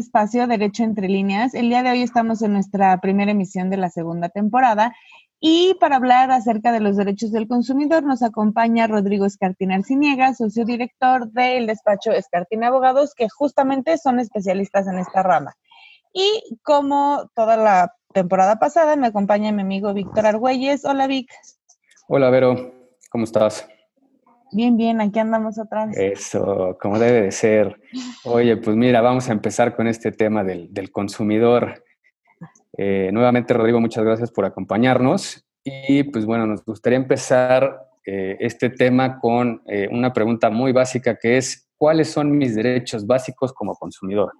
espacio Derecho entre líneas. El día de hoy estamos en nuestra primera emisión de la segunda temporada y para hablar acerca de los derechos del consumidor nos acompaña Rodrigo Escartín Arciniega, socio director del despacho Escartín Abogados, que justamente son especialistas en esta rama. Y como toda la temporada pasada, me acompaña mi amigo Víctor Argüelles. Hola, Vic. Hola, Vero. ¿Cómo estás? Bien, bien, aquí andamos atrás. Eso, como debe de ser. Oye, pues mira, vamos a empezar con este tema del, consumidor. Eh, nuevamente, Rodrigo, muchas gracias por acompañarnos. Y pues bueno, nos gustaría empezar eh, este tema con eh, una pregunta muy básica que es, ¿cuáles son mis derechos básicos como consumidor?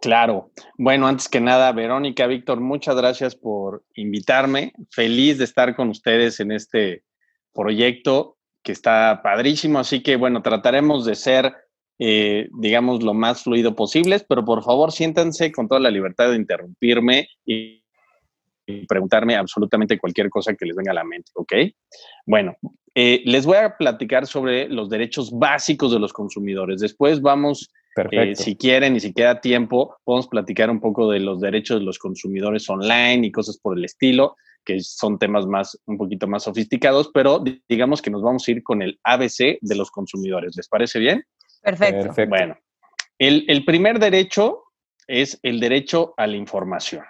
Claro. Bueno, antes que nada, Verónica, Víctor, muchas gracias por invitarme. Feliz de estar con ustedes en este proyecto que está padrísimo. Así que, bueno, trataremos de ser, eh, digamos, lo más fluido posible, pero por favor siéntanse con toda la libertad de interrumpirme y, preguntarme absolutamente cualquier cosa que les venga a la mente, ¿ok? Bueno, eh, les voy a platicar sobre los derechos básicos de los consumidores. Después vamos eh, si quieren y si queda tiempo, podemos platicar un poco de los derechos de los consumidores online y cosas por el estilo, que son temas más, un poquito más sofisticados, pero digamos que nos vamos a ir con el ABC de los consumidores. ¿Les parece bien? Perfecto. Bueno, el, el primer derecho es el derecho a la información.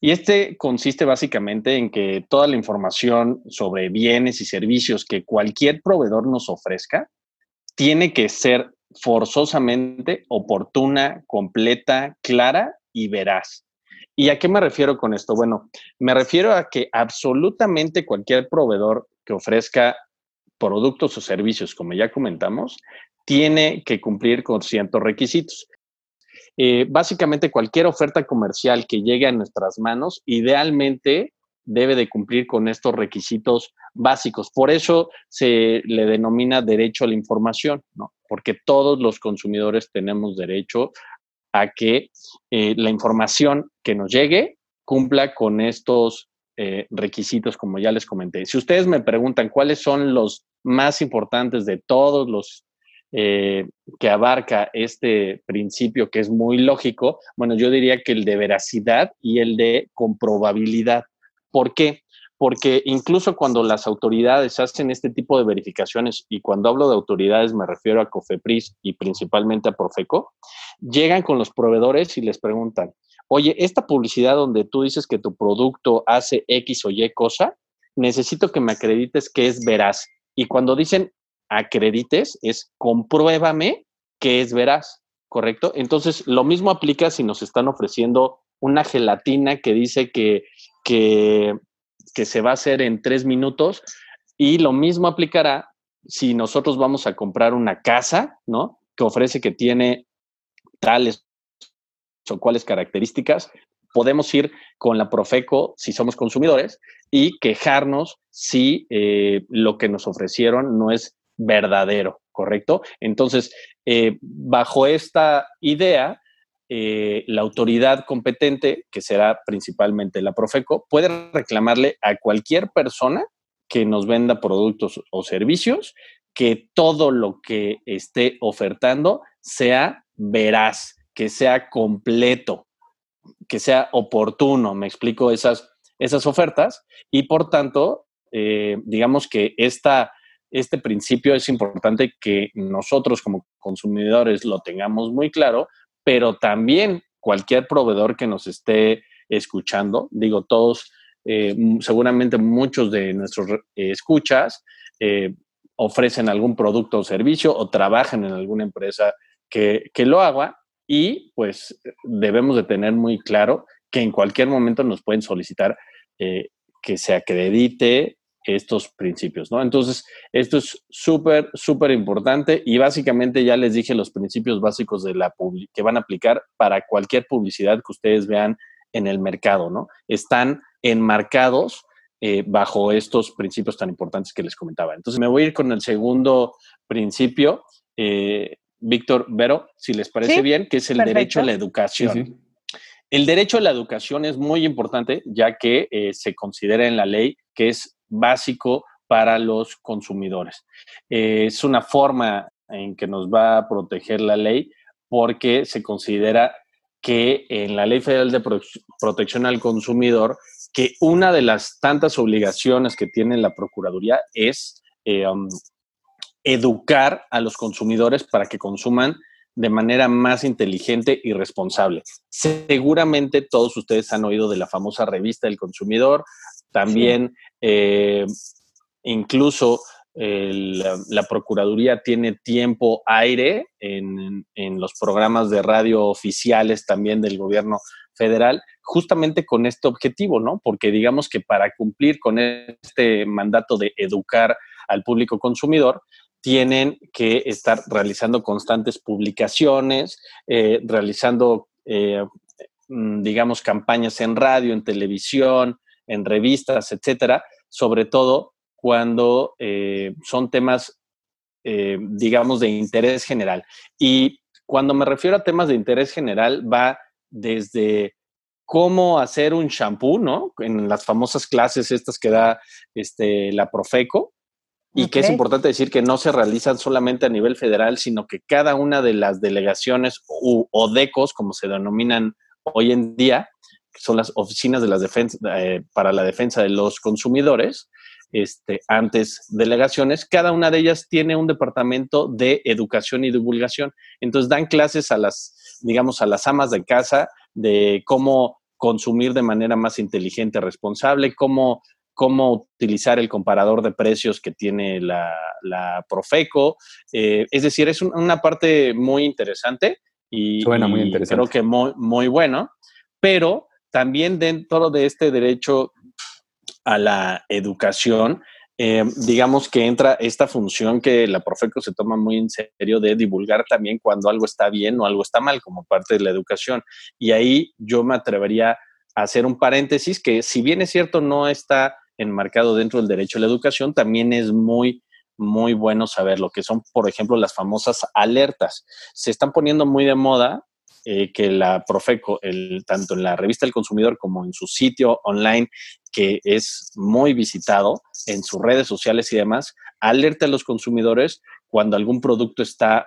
Y este consiste básicamente en que toda la información sobre bienes y servicios que cualquier proveedor nos ofrezca tiene que ser forzosamente oportuna, completa, clara y veraz. ¿Y a qué me refiero con esto? Bueno, me refiero a que absolutamente cualquier proveedor que ofrezca productos o servicios, como ya comentamos, tiene que cumplir con ciertos requisitos. Eh, básicamente cualquier oferta comercial que llegue a nuestras manos, idealmente debe de cumplir con estos requisitos básicos. Por eso se le denomina derecho a la información, ¿no? Porque todos los consumidores tenemos derecho a que eh, la información que nos llegue cumpla con estos eh, requisitos, como ya les comenté. Si ustedes me preguntan cuáles son los más importantes de todos los eh, que abarca este principio, que es muy lógico, bueno, yo diría que el de veracidad y el de comprobabilidad. ¿Por qué? Porque incluso cuando las autoridades hacen este tipo de verificaciones, y cuando hablo de autoridades me refiero a COFEPRIS y principalmente a Profeco, llegan con los proveedores y les preguntan, oye, esta publicidad donde tú dices que tu producto hace X o Y cosa, necesito que me acredites que es veraz. Y cuando dicen acredites, es compruébame que es veraz, ¿correcto? Entonces, lo mismo aplica si nos están ofreciendo una gelatina que dice que que, se va a hacer en tres minutos y lo mismo aplicará si nosotros vamos a comprar una casa, ¿no? Que ofrece que tiene tales o cuales características, podemos ir con la Profeco si somos consumidores y quejarnos si eh, lo que nos ofrecieron no es verdadero, ¿correcto? Entonces, eh, bajo esta idea, eh, la autoridad competente, que será principalmente la Profeco, puede reclamarle a cualquier persona que nos venda productos o servicios que todo lo que esté ofertando sea veraz, que sea completo, que sea oportuno, me explico esas, esas ofertas. Y por tanto, eh, digamos que esta, este principio es importante que nosotros como consumidores lo tengamos muy claro pero también cualquier proveedor que nos esté escuchando, digo todos, eh, seguramente muchos de nuestros eh, escuchas eh, ofrecen algún producto o servicio o trabajan en alguna empresa que, que lo haga y pues debemos de tener muy claro que en cualquier momento nos pueden solicitar que se acredite estos principios, ¿no? Entonces, esto es súper, súper importante y básicamente ya les dije los principios básicos de la que van a aplicar para cualquier publicidad que ustedes vean en el mercado, ¿no? Están enmarcados eh, bajo estos principios tan importantes que les comentaba. Entonces, me voy a ir con el segundo principio, eh, Víctor Vero, si les parece bien, que es el derecho a la educación. El derecho a la educación es muy importante, ya que eh, se considera en la ley que es básico para los consumidores. Eh, es una forma en que nos va a proteger la ley porque se considera que en la Ley Federal de Protección al Consumidor, que una de las tantas obligaciones que tiene la Procuraduría es eh, um, educar a los consumidores para que consuman de manera más inteligente y responsable. Seguramente todos ustedes han oído de la famosa revista del consumidor, también eh, incluso la, Procuraduría tiene tiempo aire en, los programas de radio oficiales también del gobierno federal, justamente con este objetivo, ¿no? Porque digamos que para cumplir con este mandato de educar al público consumidor, tienen que estar realizando constantes publicaciones, eh, realizando, eh, mm, digamos, campañas en radio, en televisión, en revistas, etcétera, sobre todo cuando eh, son temas, digamos, de interés general. Y cuando me refiero a temas de interés general, va desde cómo hacer un shampoo, ¿no? En las famosas clases estas que da este, la Profeco, y que es importante decir que no se realizan solamente a nivel federal, sino que cada una de las delegaciones o DECOS, como se denominan hoy en día, que son las oficinas de las defensa, eh, para la defensa de los consumidores, este, antes delegaciones, cada una de ellas tiene un departamento de educación y divulgación. Entonces dan clases a las, digamos, a las amas de casa de cómo consumir de manera más inteligente, responsable, cómo cómo utilizar el comparador de precios que tiene la, Profeco. Eh, es decir, es una parte muy interesante y, muy interesante. creo que muy, muy bueno, pero también dentro de este derecho a la educación, eh, digamos que entra esta función que la Profeco se toma muy en serio de divulgar también cuando algo está bien o algo está mal como parte de la educación. Y ahí yo me atrevería a hacer un paréntesis que si bien es cierto no está enmarcado dentro del derecho a la educación, también es muy, muy bueno saber lo que son, por ejemplo, las famosas alertas. Se están poniendo muy de moda eh, que la Profeco, el, tanto en la revista del consumidor como en su sitio online, que es muy visitado en sus redes sociales y demás, alerta a los consumidores cuando algún producto está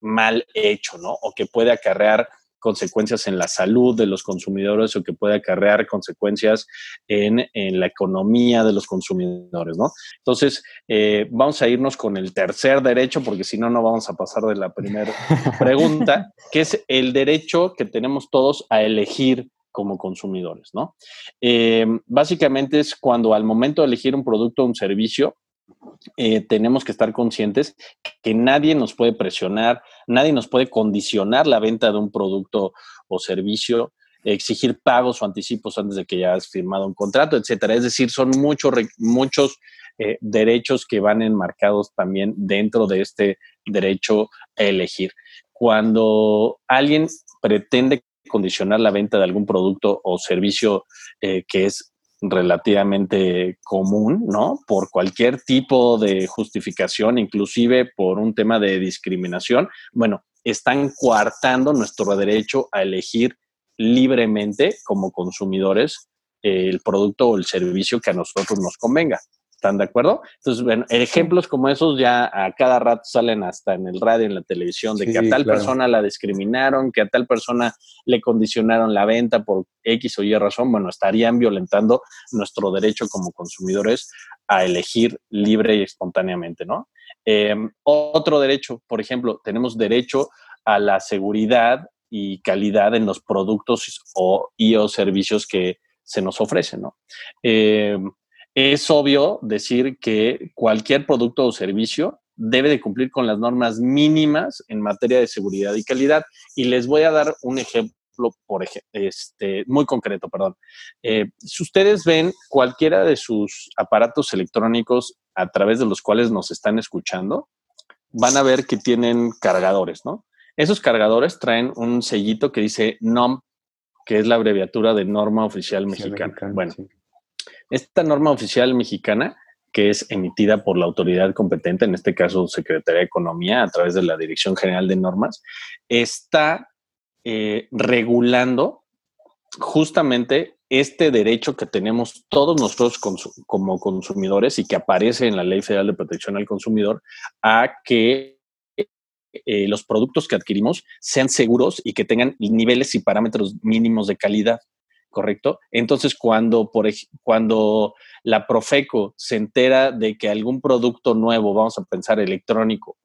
mal hecho, ¿no? O que puede acarrear consecuencias en la salud de los consumidores o que puede acarrear consecuencias en, la economía de los consumidores, ¿no? Entonces, eh, vamos a irnos con el tercer derecho, porque si no, no vamos a pasar de la primera pregunta, que es el derecho que tenemos todos a elegir como consumidores, ¿no? Eh, básicamente es cuando al momento de elegir un producto o un servicio, eh, tenemos que estar conscientes que nadie nos puede presionar, nadie nos puede condicionar la venta de un producto o servicio, exigir pagos o anticipos antes de que ya has firmado un contrato, etcétera. Es decir, son muchos, muchos eh, derechos que van enmarcados también dentro de este derecho a elegir. Cuando alguien pretende condicionar la venta de algún producto o servicio eh, que es relativamente común, ¿no? Por cualquier tipo de justificación, inclusive por un tema de discriminación, bueno, están coartando nuestro derecho a elegir libremente como consumidores el producto o el servicio que a nosotros nos convenga. ¿Están de acuerdo? Entonces, bueno, ejemplos como esos ya a cada rato salen hasta en el radio, en la televisión, de que a tal persona la discriminaron, que a tal persona le condicionaron la venta por X o Y razón. Bueno, estarían violentando nuestro derecho como consumidores a elegir libre y espontáneamente, ¿no? Em, otro derecho, por ejemplo, tenemos derecho a la seguridad y calidad en los productos o, y o servicios que se nos ofrecen, ¿no? Eh, es obvio decir que cualquier producto o servicio debe de cumplir con las normas mínimas en materia de seguridad y calidad. Y les voy a dar un ejemplo por este, muy concreto, perdón. Eh, si ustedes ven cualquiera de sus aparatos electrónicos a través de los cuales nos están escuchando, van a ver que tienen cargadores, ¿no? Esos cargadores traen un sellito que dice NOM, que es la abreviatura de Norma Oficial Mexicana. bueno, esta norma oficial mexicana, que es emitida por la autoridad competente, en este caso Secretaría de Economía, a través de la Dirección General de Normas, está eh, regulando justamente este derecho que tenemos todos nosotros como consumidores y que aparece en la Ley Federal de Protección al Consumidor a que eh, los productos que adquirimos sean seguros y que tengan niveles y parámetros mínimos de calidad. ¿Correcto? Entonces, cuando, por, cuando la Profeco se entera de que algún producto nuevo, vamos a pensar electrónico,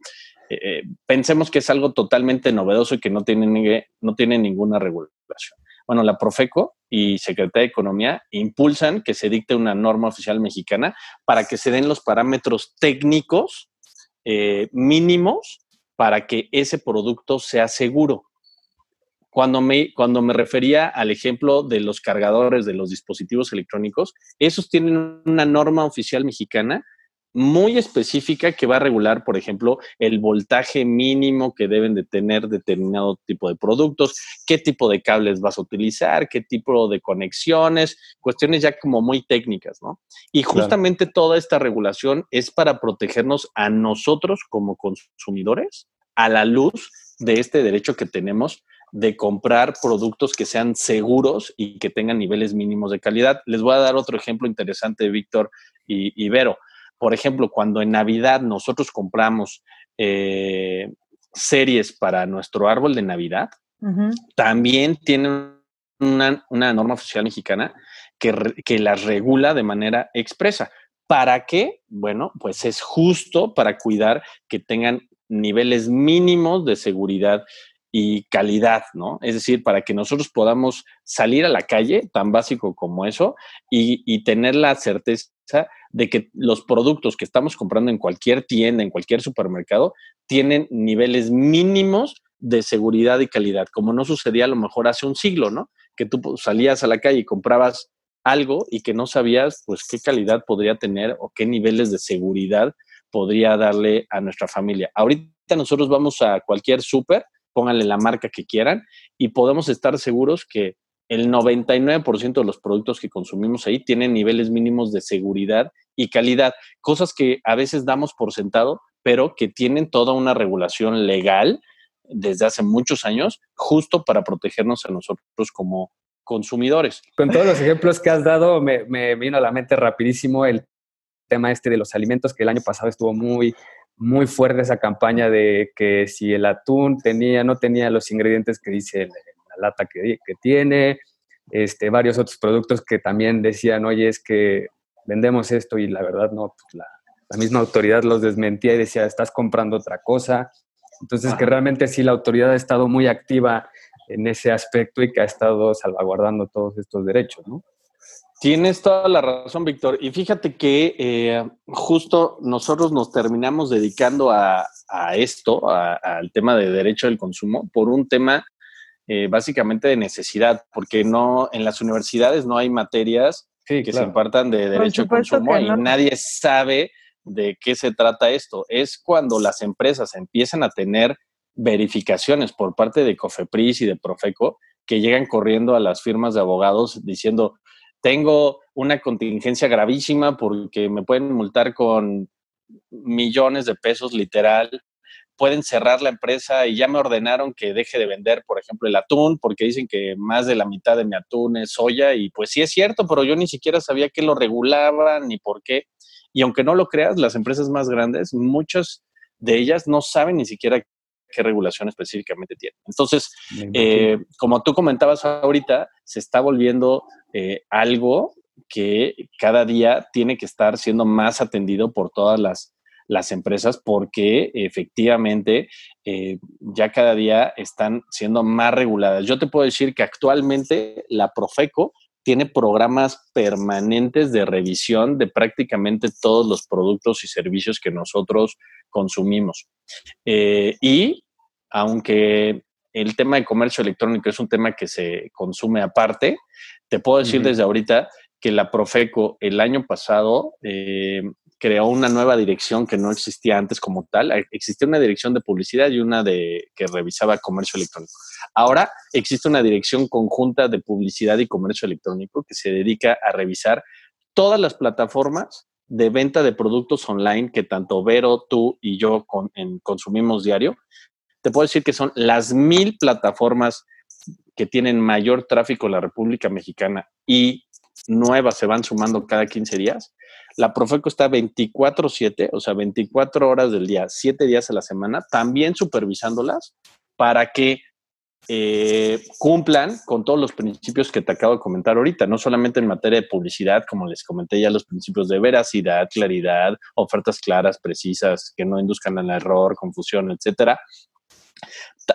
eh, eh, pensemos que es algo totalmente novedoso y que no tiene, no tiene ninguna regulación. Bueno, la Profeco y Secretaría de Economía impulsan que se dicte una norma oficial mexicana para que se den los parámetros técnicos eh, mínimos para que ese producto sea seguro. Cuando me, cuando me refería al ejemplo de los cargadores de los dispositivos electrónicos, esos tienen una norma oficial mexicana muy específica que va a regular, por ejemplo, el voltaje mínimo que deben de tener determinado tipo de productos, qué tipo de cables vas a utilizar, qué tipo de conexiones, cuestiones ya como muy técnicas, ¿no? Y justamente toda esta regulación es para protegernos a nosotros como consumidores a la luz de este derecho que tenemos de comprar productos que sean seguros y que tengan niveles mínimos de calidad. Les voy a dar otro ejemplo interesante, Víctor y, y Vero. Por ejemplo, cuando en Navidad nosotros compramos eh, series para nuestro árbol de Navidad, también tienen una, norma oficial mexicana que, que las regula de manera expresa. ¿Para qué? Bueno, pues es justo para cuidar que tengan niveles mínimos de seguridad y calidad, ¿no? Es decir, para que nosotros podamos salir a la calle, tan básico como eso, y, tener la certeza de que los productos que estamos comprando en cualquier tienda, en cualquier supermercado, tienen niveles mínimos de seguridad y calidad, como no sucedía a lo mejor hace un siglo, ¿no? Que tú salías a la calle y comprabas algo y que no sabías, pues, qué calidad podría tener o qué niveles de seguridad podría darle a nuestra familia. Ahorita nosotros vamos a cualquier súper pónganle la marca que quieran y podemos estar seguros que el 99% de los productos que consumimos ahí tienen niveles mínimos de seguridad y calidad, cosas que a veces damos por sentado, pero que tienen toda una regulación legal desde hace muchos años, justo para protegernos a nosotros como consumidores. Con todos los ejemplos que has dado, me, me vino a la mente rapidísimo el tema este de los alimentos, que el año pasado estuvo muy, muy fuerte esa campaña de que si el atún tenía, no tenía los ingredientes que dice la, lata que, tiene, este, varios otros productos que también decían, oye, es que vendemos esto y la verdad no, pues la, misma autoridad los desmentía y decía, estás comprando otra cosa. Entonces, que realmente sí la autoridad ha estado muy activa en ese aspecto y que ha estado salvaguardando todos estos derechos, ¿no? Tienes toda la razón, Víctor. Y fíjate que eh, justo nosotros nos terminamos dedicando a, esto, al tema de derecho del consumo, por un tema eh, básicamente de necesidad, porque no en las universidades no hay materias que se impartan de derecho al consumo y nadie sabe de qué se trata esto. Es cuando las empresas empiezan a tener verificaciones por parte de COFEPRIS y de Profeco que llegan corriendo a las firmas de abogados diciendo, tengo una contingencia gravísima porque me pueden multar con millones de pesos literal, pueden cerrar la empresa y ya me ordenaron que deje de vender, por ejemplo, el atún, porque dicen que más de la mitad de mi atún es soya y pues sí es cierto, pero yo ni siquiera sabía que lo regulaban ni por qué. Y aunque no lo creas, las empresas más grandes, muchas de ellas no saben ni siquiera qué regulación específicamente tienen. Entonces, eh, como tú comentabas ahorita, se está volviendo eh, algo que cada día tiene que estar siendo más atendido por todas las, empresas porque efectivamente eh, ya cada día están siendo más reguladas. Yo te puedo decir que actualmente la Profeco tiene programas permanentes de revisión de prácticamente todos los productos y servicios que nosotros consumimos. Eh, y aunque el tema de comercio electrónico es un tema que se consume aparte, te puedo decir desde ahorita que la Profeco el año pasado eh, creó una nueva dirección que no existía antes como tal. Existía una dirección de publicidad y una de que revisaba comercio electrónico. Ahora existe una dirección conjunta de publicidad y comercio electrónico que se dedica a revisar todas las plataformas de venta de productos online que tanto Vero, tú y yo consumimos diario. Te puedo decir que son las mil plataformas que tienen mayor tráfico en la República Mexicana y nuevas se van sumando cada 15 días, la Profeco está 24/7, o sea, 24 horas del día, 7 días a la semana, también supervisándolas para que eh, cumplan con todos los principios que te acabo de comentar ahorita, no solamente en materia de publicidad, como les comenté ya, los principios de veracidad, claridad, ofertas claras, precisas, que no induzcan al error, confusión, etcétera.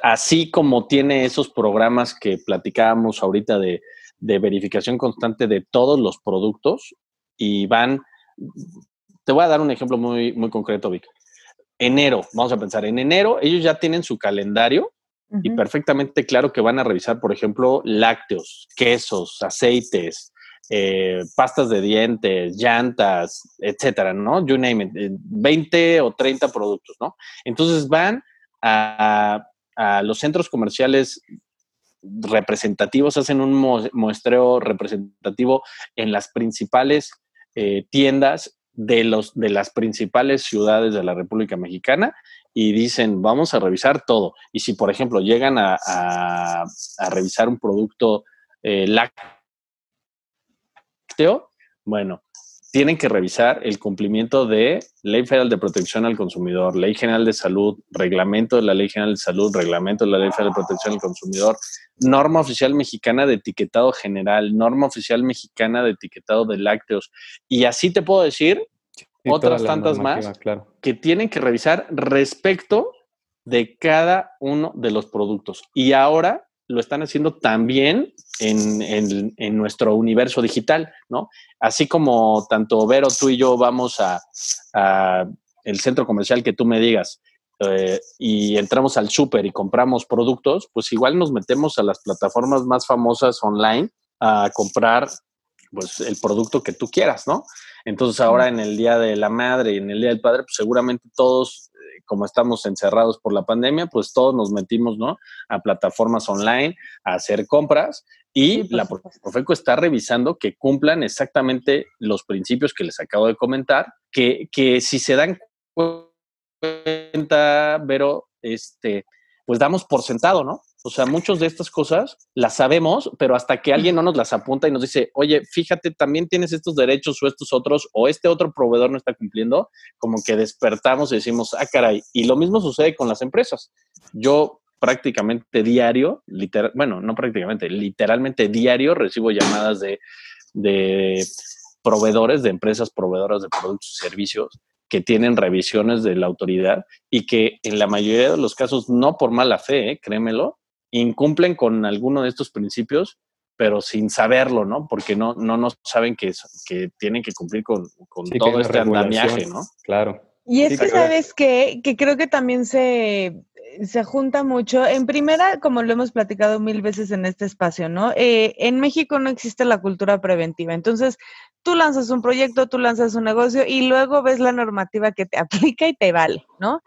Así como tiene esos programas que platicábamos ahorita de, de verificación constante de todos los productos y van, te voy a dar un ejemplo muy, muy concreto, Vic. Enero, vamos a pensar, en enero ellos ya tienen su calendario y perfectamente claro que van a revisar, por ejemplo, lácteos, quesos, aceites, eh, pastas de dientes, llantas, etcétera, ¿no? You name it, 20 o 30 productos, ¿no? Entonces van a, los centros comerciales representativos, hacen un muestreo representativo en las principales eh, tiendas de, los, de las principales ciudades de la República Mexicana y dicen, vamos a revisar todo. Y si, por ejemplo, llegan a, revisar un producto eh, lácteo, bueno, tienen que revisar el cumplimiento de Ley Federal de Protección al Consumidor, Ley General de Salud, Reglamento de la Ley General de Salud, Reglamento de la Ley Federal de Protección al Consumidor, Norma Oficial Mexicana de Etiquetado General, Norma Oficial Mexicana de Etiquetado de Lácteos. Y así te puedo decir otras tantas más que tienen que revisar respecto de cada uno de los productos. Y ahora lo están haciendo también en, nuestro universo digital, ¿no? Así como tanto Vero, tú y yo vamos a, el centro comercial que tú me digas eh, y entramos al súper y compramos productos, pues igual nos metemos a las plataformas más famosas online a comprar pues el producto que tú quieras, ¿no? Entonces ahora en el Día de la Madre y en el Día del Padre, pues seguramente todos, como estamos encerrados por la pandemia, pues todos nos metimos, ¿no? A plataformas online, a hacer compras y la Profeco está revisando que cumplan exactamente los principios que les acabo de comentar, que, que si se dan cuenta, Vero, este, pues damos por sentado, ¿no? O sea, muchas de estas cosas las sabemos, pero hasta que alguien no nos las apunta y nos dice, oye, fíjate, también tienes estos derechos o estos otros, o este otro proveedor no está cumpliendo, como que despertamos y decimos, ah, caray. Y lo mismo sucede con las empresas. Yo prácticamente diario, literal, bueno, no prácticamente, literalmente diario recibo llamadas de, de proveedores, de empresas proveedoras de productos y servicios que tienen revisiones de la autoridad y que en la mayoría de los casos, no por mala fe, ¿eh? créemelo, incumplen con alguno de estos principios, pero sin saberlo, ¿no? Porque no, no, no saben que, que tienen que cumplir con, todo este andamiaje, ¿no? Claro. Y es que, ¿sabes qué? Que creo que también se, se junta mucho. En primera, como lo hemos platicado mil veces en este espacio, ¿no? Eh, en México no existe la cultura preventiva. Entonces, tú lanzas un proyecto, tú lanzas un negocio y luego ves la normativa que te aplica y te vale, ¿no?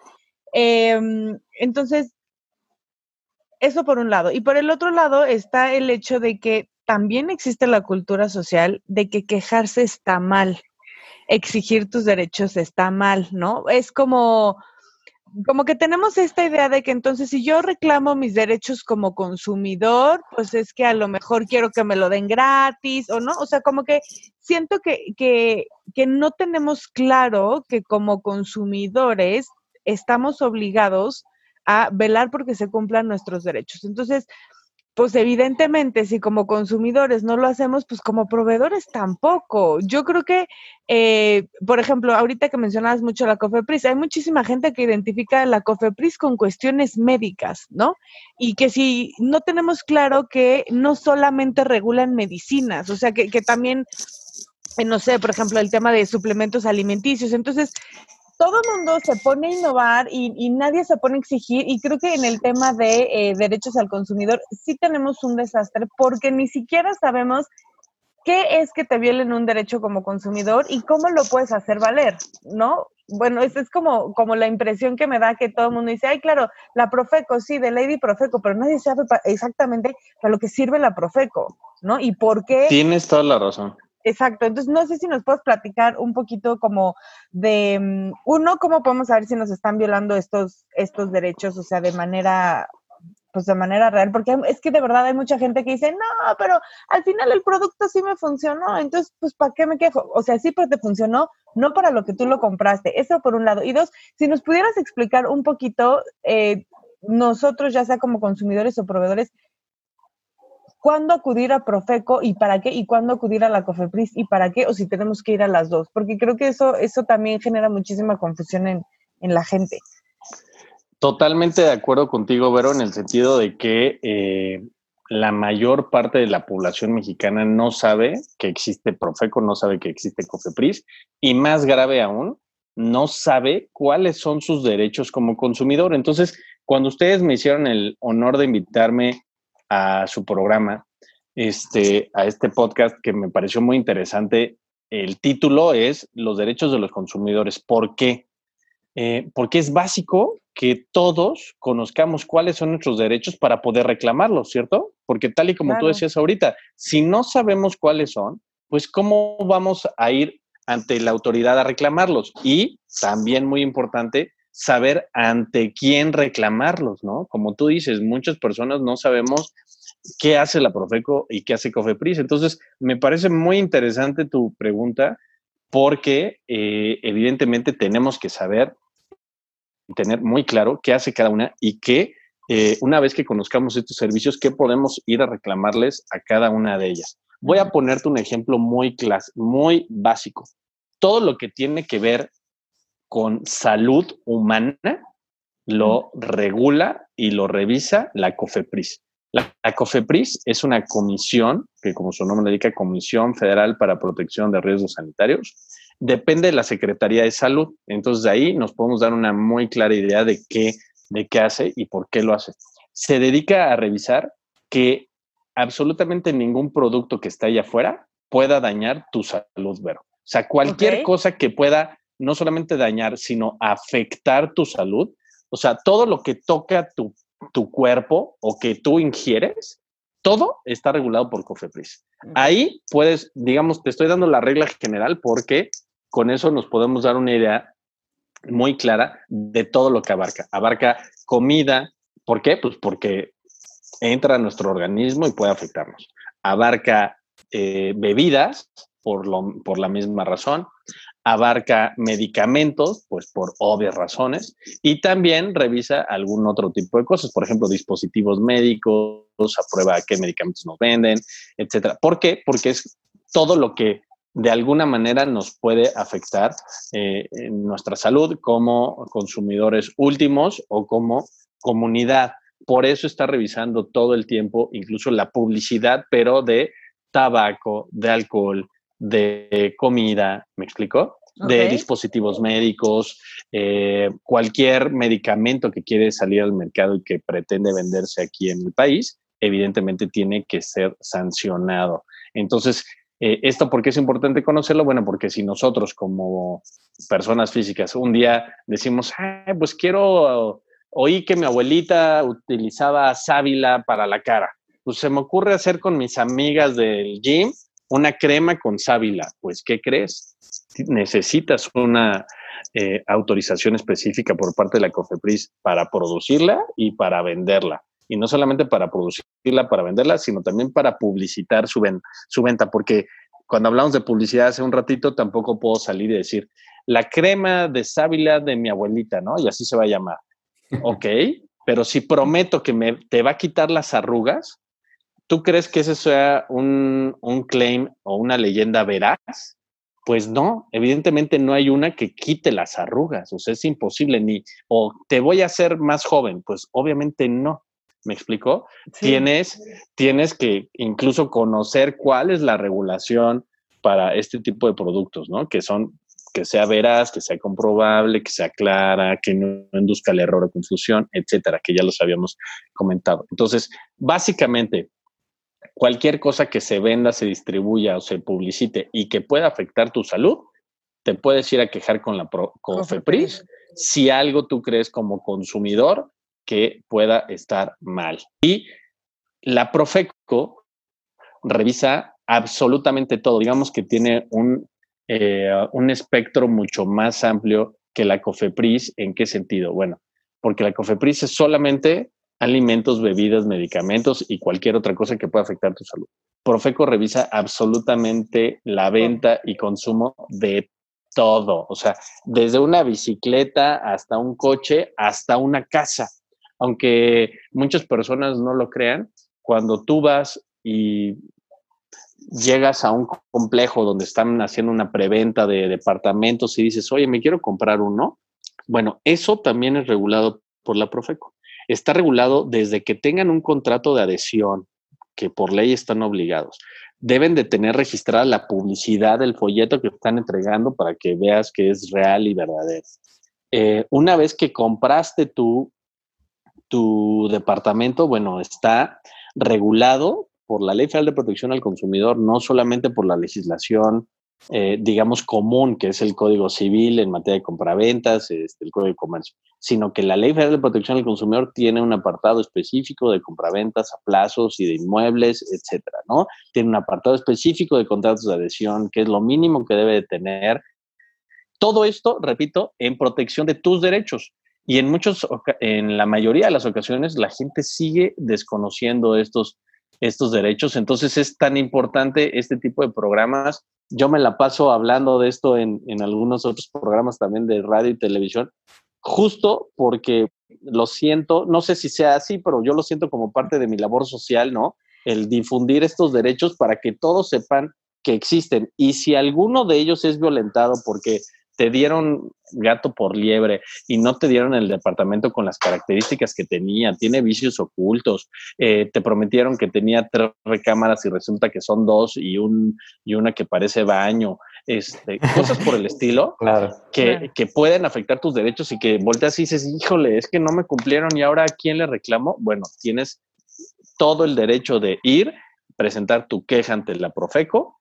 Em, entonces, eso por un lado. Y por el otro lado está el hecho de que también existe la cultura social de que quejarse está mal, exigir tus derechos está mal, ¿no? Es como, como que tenemos esta idea de que entonces si yo reclamo mis derechos como consumidor, pues es que a lo mejor quiero que me lo den gratis o no, o sea, como que siento que, que, que no tenemos claro que como consumidores estamos obligados a velar porque se cumplan nuestros derechos. Entonces, pues evidentemente, si como consumidores no lo hacemos, pues como proveedores tampoco. Yo creo que, eh, por ejemplo, ahorita que mencionabas mucho la COFEPRIS, hay muchísima gente que identifica la COFEPRIS con cuestiones médicas, ¿no? Y que si no tenemos claro que no solamente regulan medicinas, o sea, que, que también, eh, no sé, por ejemplo, el tema de suplementos alimenticios. Entonces, todo mundo se pone a innovar y, nadie se pone a exigir y creo que en el tema de eh, derechos al consumidor sí tenemos un desastre porque ni siquiera sabemos qué es que te violen un derecho como consumidor y cómo lo puedes hacer valer, ¿no? Bueno, es, es como, como la impresión que me da que todo el mundo dice, ay, claro, la Profeco, sí, de Lady Profeco, pero nadie sabe exactamente para lo que sirve la Profeco, ¿no? Y por qué. Tienes toda la razón. Exacto, entonces no sé si nos puedes platicar un poquito como de, mm, uno, cómo podemos saber si nos están violando estos, estos derechos, o sea, de manera pues de manera real, porque es que de verdad hay mucha gente que dice, no, pero al final el producto sí me funcionó, entonces, pues, ¿para qué me quejo? O sea, sí, pero te funcionó, no para lo que tú lo compraste, eso por un lado. Y dos, si nos pudieras explicar un poquito, eh, nosotros, ya sea como consumidores o proveedores, cuándo acudir a Profeco y para qué, y cuándo acudir a la COFEPRIS y para qué, o si tenemos que ir a las dos, porque creo que eso, eso también genera muchísima confusión en, la gente. Totalmente de acuerdo contigo, Vero, en el sentido de que eh, la mayor parte de la población mexicana no sabe que existe Profeco, no sabe que existe COFEPRIS, y más grave aún, no sabe cuáles son sus derechos como consumidor. Entonces, cuando ustedes me hicieron el honor de invitarme a su programa, este, a este podcast que me pareció muy interesante. El título es Los derechos de los consumidores. ¿Por qué? Eh, porque es básico que todos conozcamos cuáles son nuestros derechos para poder reclamarlos, ¿cierto? Porque tal y como tú decías ahorita, si no sabemos cuáles son, pues cómo vamos a ir ante la autoridad a reclamarlos. Y también muy importante, saber ante quién reclamarlos, ¿no? Como tú dices, muchas personas no sabemos qué hace la Profeco y qué hace Cofepris. Entonces, me parece muy interesante tu pregunta porque eh, evidentemente tenemos que saber, tener muy claro qué hace cada una y qué, eh, una vez que conozcamos estos servicios, qué podemos ir a reclamarles a cada una de ellas. Voy a ponerte un ejemplo muy, muy básico. Todo lo que tiene que ver con salud humana lo regula y lo revisa la COFEPRIS. La, COFEPRIS es una comisión, que como su nombre indica, Comisión Federal para Protección de Riesgos Sanitarios, depende de la Secretaría de Salud. Entonces de ahí nos podemos dar una muy clara idea de qué, de qué hace y por qué lo hace. Se dedica a revisar que absolutamente ningún producto que está allá afuera pueda dañar tu salud, Vero. O sea, cualquier cosa que pueda no solamente dañar, sino afectar tu salud. O sea, todo lo que toca tu, tu cuerpo o que tú ingieres, todo está regulado por COFEPRIS. Ahí puedes, digamos, te estoy dando la regla general porque con eso nos podemos dar una idea muy clara de todo lo que abarca. Abarca comida, ¿por qué? Pues porque entra a nuestro organismo y puede afectarnos. Abarca eh, bebidas, por, lo, por la misma razón abarca medicamentos, pues por obvias razones, y también revisa algún otro tipo de cosas, por ejemplo, dispositivos médicos, aprueba qué medicamentos nos venden, etcétera. ¿Por qué? Porque es todo lo que de alguna manera nos puede afectar eh, en nuestra salud como consumidores últimos o como comunidad. Por eso está revisando todo el tiempo, incluso la publicidad, pero de tabaco, de alcohol, de comida, ¿me explico? De dispositivos médicos, eh, cualquier medicamento que quiere salir al mercado y que pretende venderse aquí en el país, evidentemente tiene que ser sancionado. Entonces, eh, ¿esto por qué es importante conocerlo? Bueno, porque si nosotros como personas físicas un día decimos, pues quiero, oí que mi abuelita utilizaba sábila para la cara, pues se me ocurre hacer con mis amigas del gym una crema con sábila. Pues, ¿qué crees? Necesitas una eh, autorización específica por parte de la COFEPRIS para producirla y para venderla. Y no solamente para producirla, para venderla, sino también para publicitar su, su venta, porque cuando hablamos de publicidad hace un ratito, tampoco puedo salir y decir, la crema de sábila de mi abuelita, ¿no? Y así se va a llamar. ok, pero si prometo que me, te va a quitar las arrugas, ¿Tú crees que ese sea un, claim o una leyenda veraz? Pues no, evidentemente no hay una que quite las arrugas, o sea, es imposible, ni, o te voy a hacer más joven, pues obviamente no. ¿Me explico? Tienes, tienes que incluso conocer cuál es la regulación para este tipo de productos, ¿no? Que son, que sea veraz, que sea comprobable, que sea clara, que no induzca el error o confusión, etcétera, que ya los habíamos comentado. Entonces, básicamente, cualquier cosa que se venda, se distribuya o se publicite y que pueda afectar tu salud, te puedes ir a quejar con la COFEPRIS si algo tú crees como consumidor que pueda estar mal. Y la Profeco revisa absolutamente todo. Digamos que tiene un, eh, un espectro mucho más amplio que la COFEPRIS. ¿En qué sentido? Bueno, porque la COFEPRIS es solamente alimentos, bebidas, medicamentos y cualquier otra cosa que pueda afectar tu salud. Profeco revisa absolutamente la venta y consumo de todo, o sea, desde una bicicleta hasta un coche, hasta una casa. Aunque muchas personas no lo crean, cuando tú vas y llegas a un complejo donde están haciendo una preventa de departamentos y dices, oye, me quiero comprar uno, bueno, eso también es regulado por la Profeco. Está regulado desde que tengan un contrato de adhesión, que por ley están obligados. Deben de tener registrada la publicidad del folleto que están entregando para que veas que es real y verdadero. Eh, una vez que compraste tu, tu departamento, bueno, está regulado por la Ley Federal de Protección al Consumidor, no solamente por la legislación, eh, digamos, común, que es el Código Civil en materia de compraventas, este, el Código de Comercio, sino que la Ley Federal de Protección al Consumidor tiene un apartado específico de compraventas a plazos y de inmuebles, etcétera, ¿no? Tiene un apartado específico de contratos de adhesión, que es lo mínimo que debe de tener. Todo esto, repito, en protección de tus derechos. Y en muchos, en la mayoría de las ocasiones, la gente sigue desconociendo estos, estos derechos. Entonces es tan importante este tipo de programas. Yo me la paso hablando de esto en, en algunos otros programas también de radio y televisión, justo porque lo siento, no sé si sea así, pero yo lo siento como parte de mi labor social, ¿no? El difundir estos derechos para que todos sepan que existen. Y si alguno de ellos es violentado porque te dieron gato por liebre y no te dieron el departamento con las características que tenía, tiene vicios ocultos, eh, te prometieron que tenía tres recámaras y resulta que son dos y, un, y una que parece baño, este, cosas por el estilo que, que, pueden afectar tus derechos y que volteas y dices, híjole, es que no me cumplieron y ahora a quién le reclamo. Bueno, tienes todo el derecho de ir, presentar tu queja ante la Profeco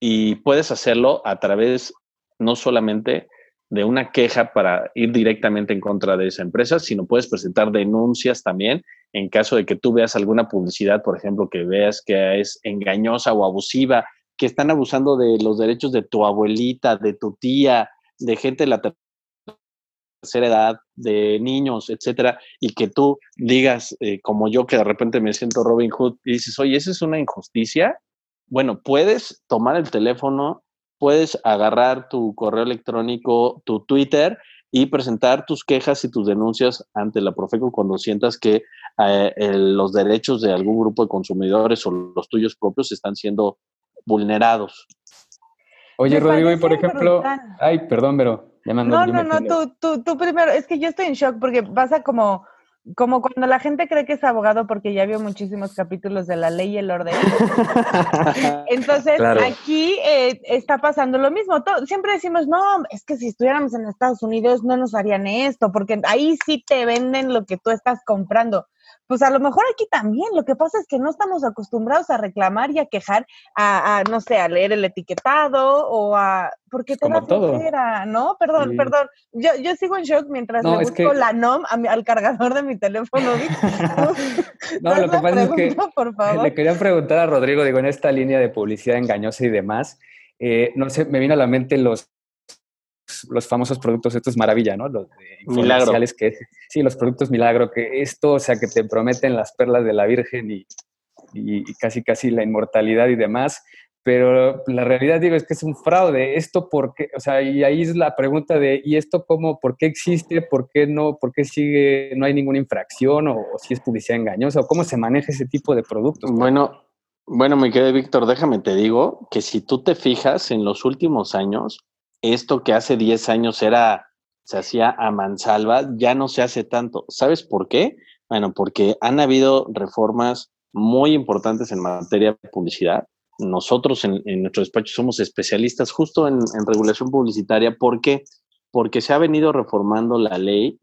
y puedes hacerlo a través no solamente de una queja para ir directamente en contra de esa empresa, sino puedes presentar denuncias también en caso de que tú veas alguna publicidad, por ejemplo, que veas que es engañosa o abusiva, que están abusando de los derechos de tu abuelita, de tu tía, de gente de la tercera edad, de niños, etcétera, y que tú digas, eh, como yo, que de repente me siento Robin Hood, y dices, oye, ¿esa es una injusticia? Bueno, puedes tomar el teléfono puedes agarrar tu correo electrónico, tu Twitter y presentar tus quejas y tus denuncias ante la Profeco cuando sientas que eh, los derechos de algún grupo de consumidores o los tuyos propios están siendo vulnerados. Oye, Rodrigo, y por ejemplo, ay, perdón, pero ya No, no, no, tú, tú, tú primero, es que yo estoy en shock porque pasa como como cuando la gente cree que es abogado porque ya vio muchísimos capítulos de la ley y el orden. Entonces, aquí eh, está pasando lo mismo. siempre decimos, no, es que si estuviéramos en Estados Unidos no nos harían esto, porque ahí sí te venden lo que tú estás comprando pues a lo mejor aquí también. Lo que pasa es que no estamos acostumbrados a reclamar y a quejar, a, no sé, a leer el etiquetado o a. Porque te da flojera, ¿no? Perdón, perdón. Yo, yo sigo en shock mientras le busco la NOM al cargador de mi teléfono. no, lo que pasa es que le quería preguntar a Rodrigo, digo, en esta línea de publicidad engañosa y demás, eh, no sé, me vino a la mente los los famosos productos, esto es maravilla, ¿no? Los milagro. que sí, los productos milagro, que esto, o sea, que te prometen las perlas de la Virgen y, y, casi casi la inmortalidad y demás, pero la realidad digo es que es un fraude. Esto porque, o sea, y ahí es la pregunta de ¿y esto cómo, por qué existe, por qué no, por qué sigue, no hay ninguna infracción o, si es publicidad engañosa o cómo se maneja ese tipo de productos? Bueno, bueno, mi querido Víctor, déjame te digo que si tú te fijas en los últimos años, esto que hace 10 años era, se hacía a mansalva, ya no se hace tanto. ¿Sabes por qué? Bueno, porque han habido reformas muy importantes en materia de publicidad. Nosotros en, nuestro despacho somos especialistas justo en, regulación publicitaria. ¿Por qué? Porque se ha venido reformando la ley,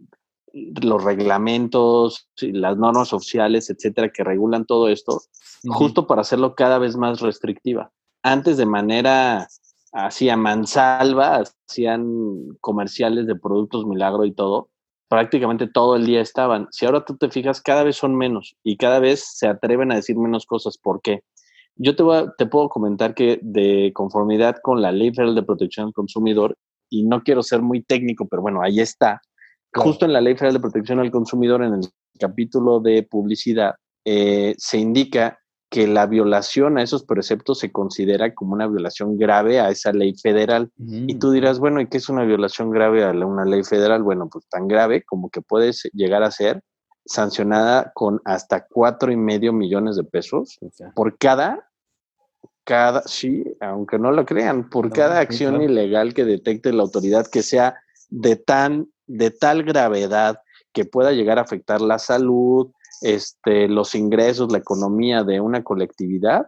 los reglamentos, las normas oficiales, etcétera, que regulan todo esto, justo para hacerlo cada vez más restrictiva. Antes de manera hacían mansalva, hacían comerciales de productos milagro y todo, prácticamente todo el día estaban. Si ahora tú te fijas, cada vez son menos y cada vez se atreven a decir menos cosas. ¿Por qué? Yo te, voy te puedo comentar que de conformidad con la Ley Federal de Protección al Consumidor, y no quiero ser muy técnico, pero bueno, ahí está, justo en la Ley Federal de Protección al Consumidor, en el capítulo de publicidad, eh, se indica que la violación a esos preceptos se considera como una violación grave a esa ley federal. Y tú dirás, bueno, ¿y qué es una violación grave a una ley federal? Bueno, pues tan grave como que puede llegar a ser sancionada con hasta cuatro y medio millones de pesos por cada, cada, sí, aunque no lo crean, por cada acción ilegal que detecte la autoridad que sea de tan, de tal gravedad que pueda llegar a afectar la salud, este, los ingresos, la economía de una colectividad,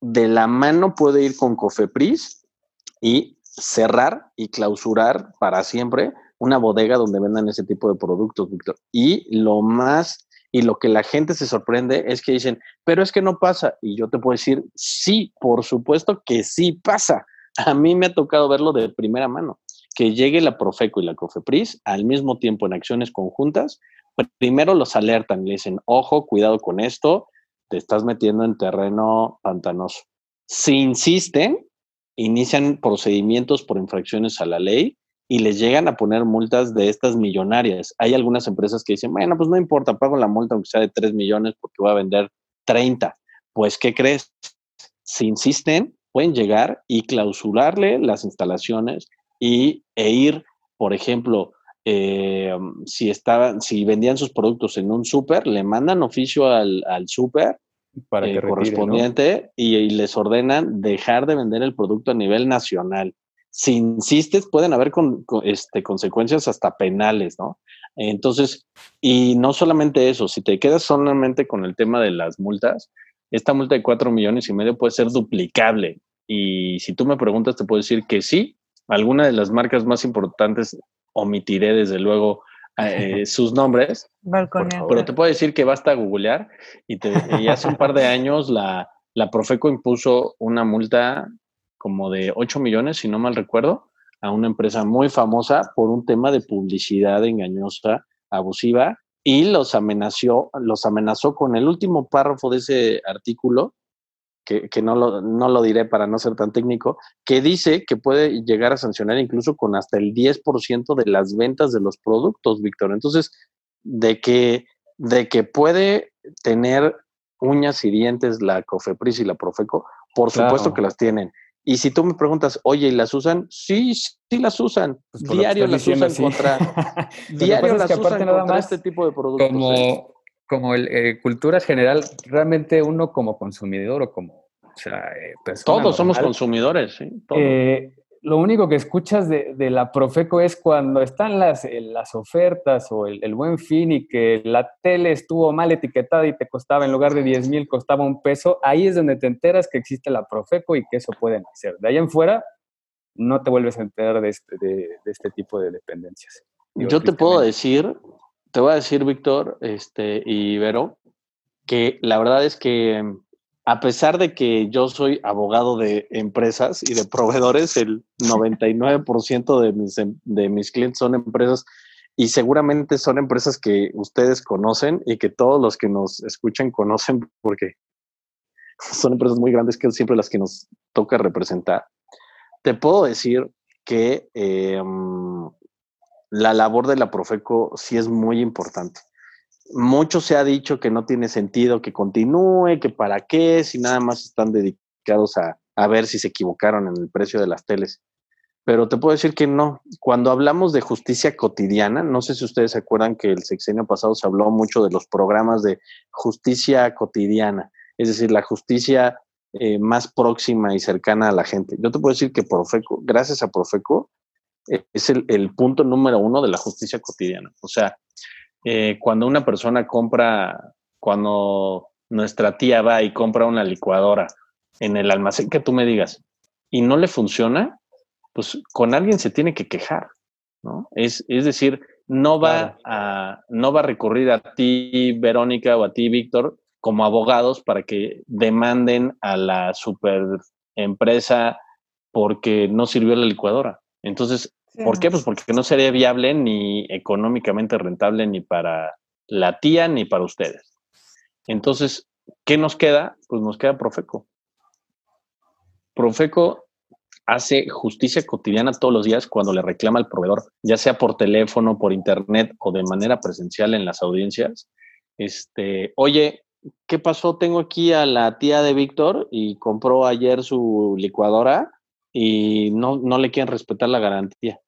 de la mano puede ir con Cofepris y cerrar y clausurar para siempre una bodega donde vendan ese tipo de productos, Víctor. Y lo más, y lo que la gente se sorprende es que dicen, pero es que no pasa. Y yo te puedo decir, sí, por supuesto que sí pasa. A mí me ha tocado verlo de primera mano, que llegue la Profeco y la Cofepris al mismo tiempo en acciones conjuntas primero los alertan, le dicen, ojo, cuidado con esto, te estás metiendo en terreno pantanoso. Si insisten, inician procedimientos por infracciones a la ley y les llegan a poner multas de estas millonarias. Hay algunas empresas que dicen, bueno, pues no importa, pago la multa aunque sea de 3 millones porque voy a vender 30. Pues, ¿qué crees? Si insisten, pueden llegar y clausurarle las instalaciones y, e ir, por ejemplo, eh, si, estaban, si vendían sus productos en un súper, le mandan oficio al, al súper para eh, correspondiente y, les ordenan dejar de vender el producto a nivel nacional. Si insistes, pueden haber con, este, consecuencias hasta penales, ¿no? Entonces, y no solamente eso, si te quedas solamente con el tema de las multas, esta multa de cuatro millones y medio puede ser duplicable. Y si tú me preguntas, te puedo decir que sí, alguna de las marcas más importantes omitiré desde luego eh, sus nombres, pero te puedo decir que basta googlear y, te, hace un par de años la, la Profeco impuso una multa como de 8 millones, si no mal recuerdo, a una empresa muy famosa por un tema de publicidad engañosa, abusiva, y los amenazó, los amenazó con el último párrafo de ese artículo que, no, lo, no, lo, diré para no ser tan técnico, que dice que puede llegar a sancionar incluso con hasta el 10% de las ventas de los productos, Víctor. Entonces, de que, de que puede tener uñas y dientes la COFEPRIS y la Profeco, por supuesto que las tienen. Y si tú me preguntas, oye, ¿y las usan? Sí, sí las usan. Pues diario las usan contra. diario las usan contra este tipo de productos. ¿eh? Como el, eh, cultura general, realmente uno como consumidor o como o sea, eh, Todos somos consumidores, sí. Eh, lo único que escuchas de, la Profeco es cuando están las, las ofertas o el, buen fin y que la tele estuvo mal etiquetada y te costaba, en lugar de 10 mil, costaba un peso. Ahí es donde te enteras que existe la Profeco y que eso pueden hacer. De ahí en fuera, no te vuelves a enterar de este, de, este tipo de dependencias. Yo te puedo decir te voy a decir, Víctor este, y Vero, que la verdad es que a pesar de que yo soy abogado de empresas y de proveedores, el 99% de mis, em, de mis clientes son empresas y seguramente son empresas que ustedes conocen y que todos los que nos escuchan conocen porque son empresas muy grandes que siempre las que nos toca representar. Te puedo decir que em, la labor de la Profeco sí es muy importante. Mucho se ha dicho que no tiene sentido que continúe, que para qué, si nada más están dedicados a, ver si se equivocaron en el precio de las teles. Pero te puedo decir que no. Cuando hablamos de justicia cotidiana, no sé si ustedes se acuerdan que el sexenio pasado se habló mucho de los programas de justicia cotidiana, es decir, la justicia eh, más próxima y cercana a la gente. Yo te puedo decir que Profeco, gracias a Profeco, es el, punto número uno de la justicia cotidiana. O sea, eh, cuando una persona compra, cuando nuestra tía va y compra una licuadora en el almacén que tú me digas y no le funciona, pues con alguien se tiene que quejar, ¿no? Es, es decir, no va, a, no va a recurrir a ti, Verónica, o a ti, Víctor, como abogados para que demanden a la super empresa porque no sirvió la licuadora. Entonces, ¿Por qué? Pues porque no sería viable ni económicamente rentable ni para la tía ni para ustedes. Entonces, ¿qué nos queda? Pues nos queda Profeco. Profeco hace justicia cotidiana todos los días cuando le reclama al proveedor, ya sea por teléfono, por internet o de manera presencial en las audiencias. Este, oye, ¿qué pasó? Tengo aquí a la tía de Víctor y compró ayer su licuadora y no, no le quieren respetar la garantía.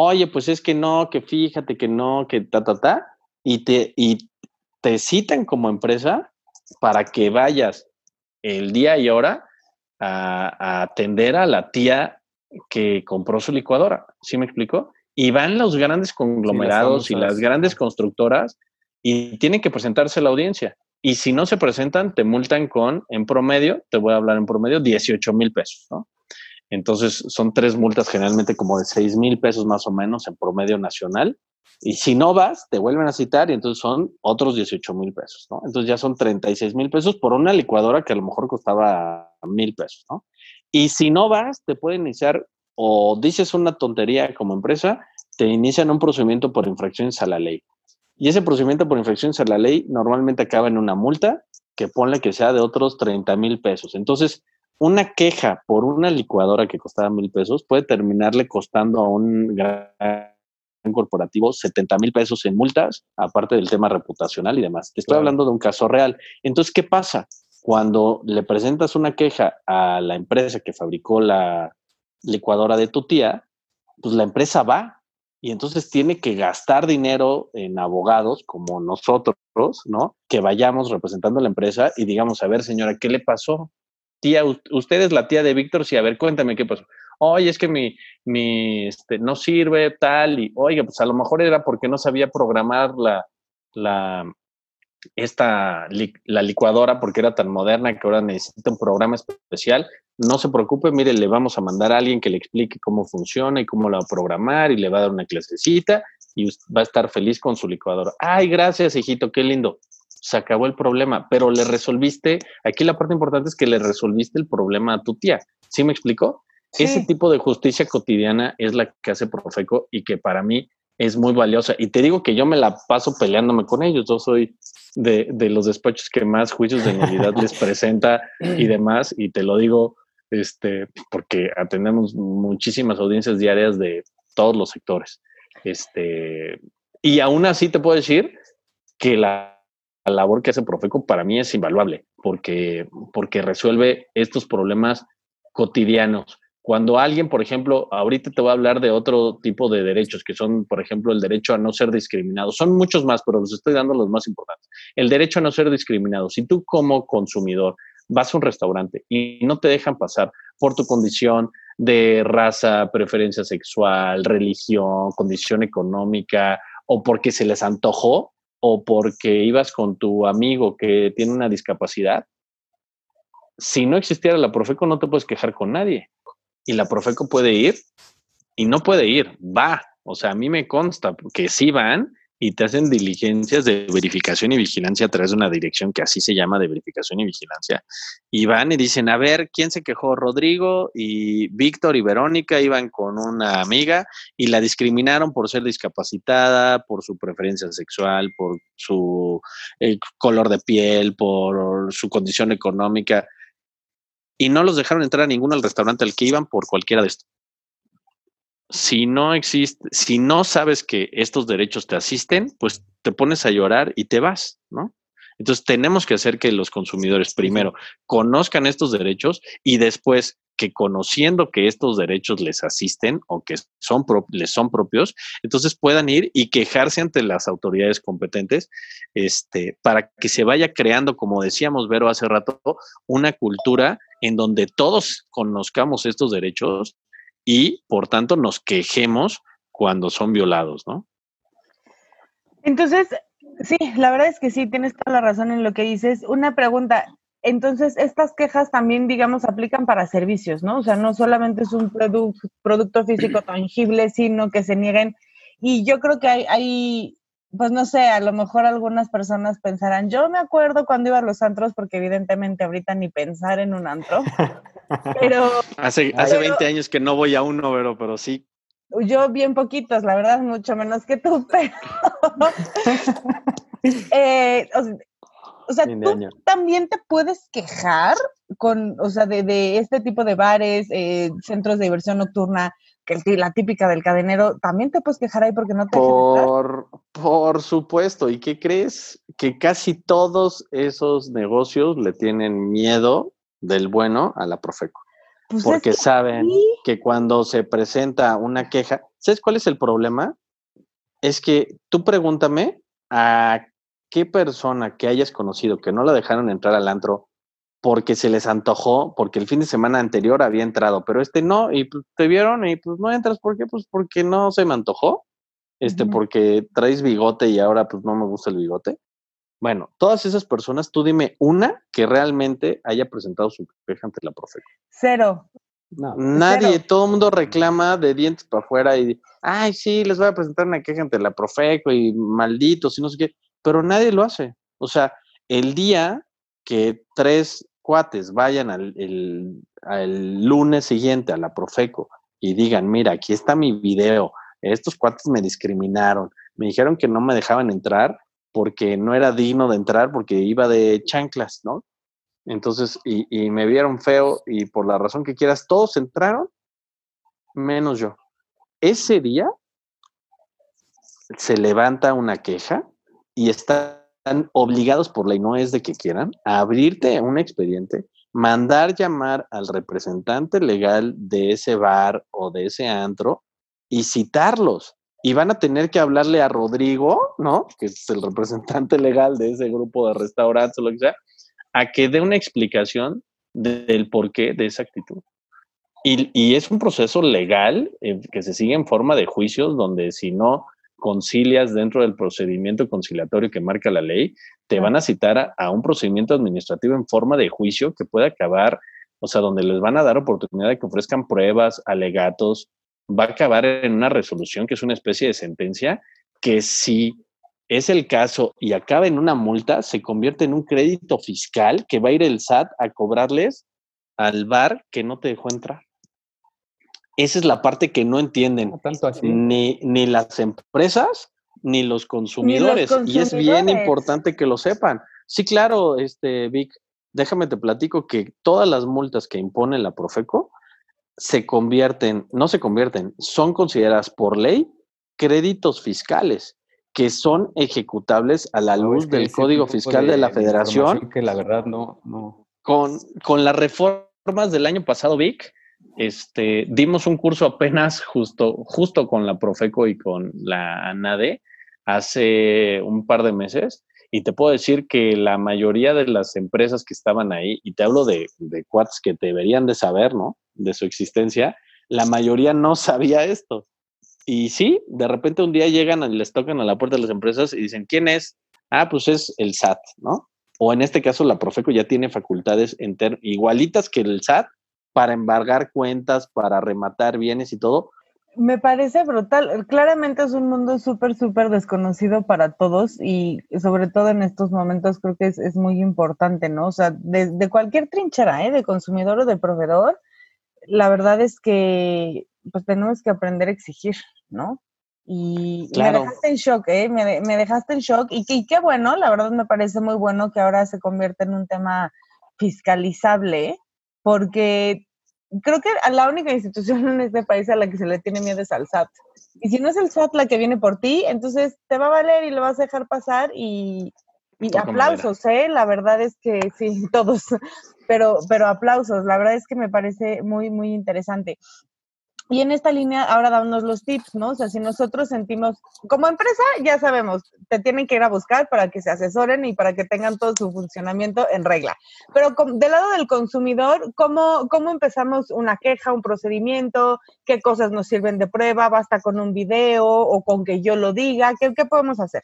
Oye, pues es que no, que fíjate que no, que ta, ta, ta, y te, y te citan como empresa para que vayas el día y hora a, atender a la tía que compró su licuadora. ¿Sí me explico? Y van los grandes conglomerados y las grandes constructoras y tienen que presentarse a la audiencia. Y si no se presentan, te multan con, en promedio, te voy a hablar en promedio, 18 mil pesos, ¿no? Entonces son tres multas generalmente como de 6 mil pesos más o menos en promedio nacional. Y si no vas, te vuelven a citar y entonces son otros 18 mil pesos, ¿no? Entonces ya son 36 mil pesos por una licuadora que a lo mejor costaba mil pesos, ¿no? Y si no vas, te pueden iniciar o dices una tontería como empresa, te inician un procedimiento por infracciones a la ley. Y ese procedimiento por infracciones a la ley normalmente acaba en una multa que ponle que sea de otros 30 mil pesos. Entonces, una queja por una licuadora que costaba mil pesos puede terminarle costando a un gran corporativo 70 mil pesos en multas, aparte del tema reputacional y demás. Te estoy hablando de un caso real. Entonces, ¿qué pasa? Cuando le presentas una queja a la empresa que fabricó la licuadora de tu tía, pues la empresa va y entonces tiene que gastar dinero en abogados como nosotros, ¿no? Que vayamos representando a la empresa y digamos, a ver, señora, ¿qué le pasó? Tía, usted es la tía de Víctor, sí, a ver, cuéntame qué pasó. Oye, es que mi, mi, este, no sirve tal, y oiga, pues a lo mejor era porque no sabía programar la, la, esta, la licuadora porque era tan moderna que ahora necesita un programa especial. No se preocupe, mire, le vamos a mandar a alguien que le explique cómo funciona y cómo la va a programar y le va a dar una clasecita y va a estar feliz con su licuadora. Ay, gracias, hijito, qué lindo. Se acabó el problema, pero le resolviste, aquí la parte importante es que le resolviste el problema a tu tía. ¿Sí me explicó? Ese tipo de justicia cotidiana es la que hace Profeco y que para mí es muy valiosa. Y te digo que yo me la paso peleándome con ellos. Yo soy de, los despachos que más juicios de nulidad les presenta y demás. Y te lo digo este, porque atendemos muchísimas audiencias diarias de todos los sectores. Este, y aún así te puedo decir que la, labor que hace Profeco para mí es invaluable porque, porque resuelve estos problemas cotidianos cuando alguien, por ejemplo, ahorita te voy a hablar de otro tipo de derechos, que son, por ejemplo, el derecho a no ser discriminado. Son muchos más, pero los estoy dando los más importantes. El derecho a no ser discriminado. Si tú como consumidor vas a un restaurante y no te dejan pasar por tu condición de raza, preferencia sexual, religión, condición económica, o porque se les antojó, o porque ibas con tu amigo que tiene una discapacidad, si no existiera la Profeco no te puedes quejar con nadie y la Profeco puede ir y no puede ir, va. O sea, a mí me consta que sí van y te hacen diligencias de verificación y vigilancia a través de una dirección que así se llama de verificación y vigilancia. Y van y dicen, a ver, ¿quién se quejó? Rodrigo y Víctor y Verónica iban con una amiga y la discriminaron por ser discapacitada, por su preferencia sexual, por su eh, color de piel, por su condición económica y no los dejaron entrar a ninguno al restaurante al que iban por cualquiera de estos. Si no existe, si no sabes que estos derechos te asisten, pues te pones a llorar y te vas, ¿no? Entonces tenemos que hacer que los consumidores primero conozcan estos derechos y después que conociendo que estos derechos les asisten o que son les son propios, entonces puedan ir y quejarse ante las autoridades competentes este, para que se vaya creando, como decíamos Vero hace rato, una cultura en donde todos conozcamos estos derechos y por tanto nos quejemos cuando son violados, ¿no? Entonces, sí, la verdad es que sí, tienes toda la razón en lo que dices. Una pregunta, entonces, estas quejas también, digamos, aplican para servicios, ¿no? O sea, no solamente es un producto físico tangible, sino que se nieguen. Y yo creo que hay, hay, pues no sé, a lo mejor algunas personas pensarán, yo me acuerdo cuando iba a los antros, porque evidentemente ahorita ni pensar en un antro, pero... Hace, hace 20 años que no voy a uno, pero, pero sí. Yo bien poquitos, la verdad, mucho menos que tú, pero... eh, O sea, tú también te puedes quejar con, o sea, de, este tipo de bares, eh, centros de diversión nocturna, que la típica del cadenero, también te puedes quejar ahí porque no te por, por supuesto. ¿Y qué crees? Que casi todos esos negocios le tienen miedo del bueno a la Profeco. Pues porque saben que cuando se presenta una queja, ¿sabes cuál es el problema? Es que tú pregúntame a qué persona que hayas conocido que no la dejaron entrar al antro porque se les antojó, porque el fin de semana anterior había entrado, pero este no, y pues, te vieron y pues no entras, ¿por qué? Pues porque no se me antojó, este, porque traes bigote y ahora pues no me gusta el bigote. Bueno, todas esas personas, tú dime una que realmente haya presentado su queja ante la profe. Cero. Nadie, todo el mundo reclama de dientes para afuera y, ay, sí, les voy a presentar una queja ante la Profeco y malditos y no sé qué, pero nadie lo hace. O sea, el día que tres cuates vayan al, lunes siguiente a la Profeco y digan, mira, aquí está mi video, estos cuates me discriminaron, me dijeron que no me dejaban entrar porque no era digno de entrar porque iba de chanclas, ¿no? Entonces, y, y me vieron feo y por la razón que quieras, todos entraron, menos yo. Ese día se levanta una queja y está obligados por ley, no es de que quieran, a abrirte un expediente, mandar llamar al representante legal de ese bar o de ese antro y citarlos. Y van a tener que hablarle a Rodrigo, ¿no? Que es el representante legal de ese grupo de restaurantes o lo que sea, a que dé una explicación del porqué de esa actitud. Y, y es un proceso legal eh, que se sigue en forma de juicios donde si no concilias dentro del procedimiento conciliatorio que marca la ley, te van a citar a, un procedimiento administrativo en forma de juicio que puede acabar, o sea, donde les van a dar oportunidad de que ofrezcan pruebas, alegatos, va a acabar en una resolución que es una especie de sentencia que si es el caso y acaba en una multa, se convierte en un crédito fiscal que va a ir el SAT a cobrarles al bar que no te dejó entrar. Esa es la parte que no entienden Ni, ni las empresas ni los, consumidores. Y es bien importante que lo sepan. Sí, claro, este, Vic, déjame te platico que todas las multas que impone la Profeco se convierten, no se convierten, son consideradas por ley créditos fiscales que son ejecutables a la luz del Código Fiscal de, la Federación. Que la verdad no, no. Con, con las reformas del año pasado, Vic, este, dimos un curso apenas justo, justo con la Profeco y con la ANADE hace un par de meses y te puedo decir que la mayoría de las empresas que estaban ahí, y te hablo de, de que deberían de saber, ¿no? De su existencia, la mayoría no sabía esto. Y sí, de repente un día llegan y les tocan a la puerta de las empresas y dicen, ¿quién es? Ah, pues es el SAT, ¿no? O en este caso la Profeco ya tiene facultades igualitas que el SAT, para embargar cuentas, para rematar bienes y todo. Me parece brutal. Claramente es un mundo súper, súper desconocido para todos y sobre todo en estos momentos creo que es, muy importante, ¿no? O sea, de, cualquier trinchera, ¿eh? De consumidor o de proveedor, la verdad es que pues tenemos que aprender a exigir, ¿no? Y me dejaste en shock, ¿eh? Me, me dejaste en shock y, y, qué bueno, la verdad me parece muy bueno que ahora se convierta en un tema fiscalizable, porque creo que la única institución en este país a la que se le tiene miedo es al SAT. Y si no es el SAT la que viene por ti, entonces te va a valer y lo vas a dejar pasar y, aplausos, ¿eh? La verdad es que sí, todos, pero, pero aplausos, la verdad es que me parece muy, muy interesante. Y en esta línea, ahora damos los tips, ¿no? O sea, si nosotros sentimos, como empresa, ya sabemos, te tienen que ir a buscar para que se asesoren y para que tengan todo su funcionamiento en regla. Pero del lado del consumidor, ¿cómo, ¿cómo empezamos una queja, un procedimiento? ¿Qué cosas nos sirven de prueba? ¿Basta con un video o con que yo lo diga? ¿Qué, qué podemos hacer?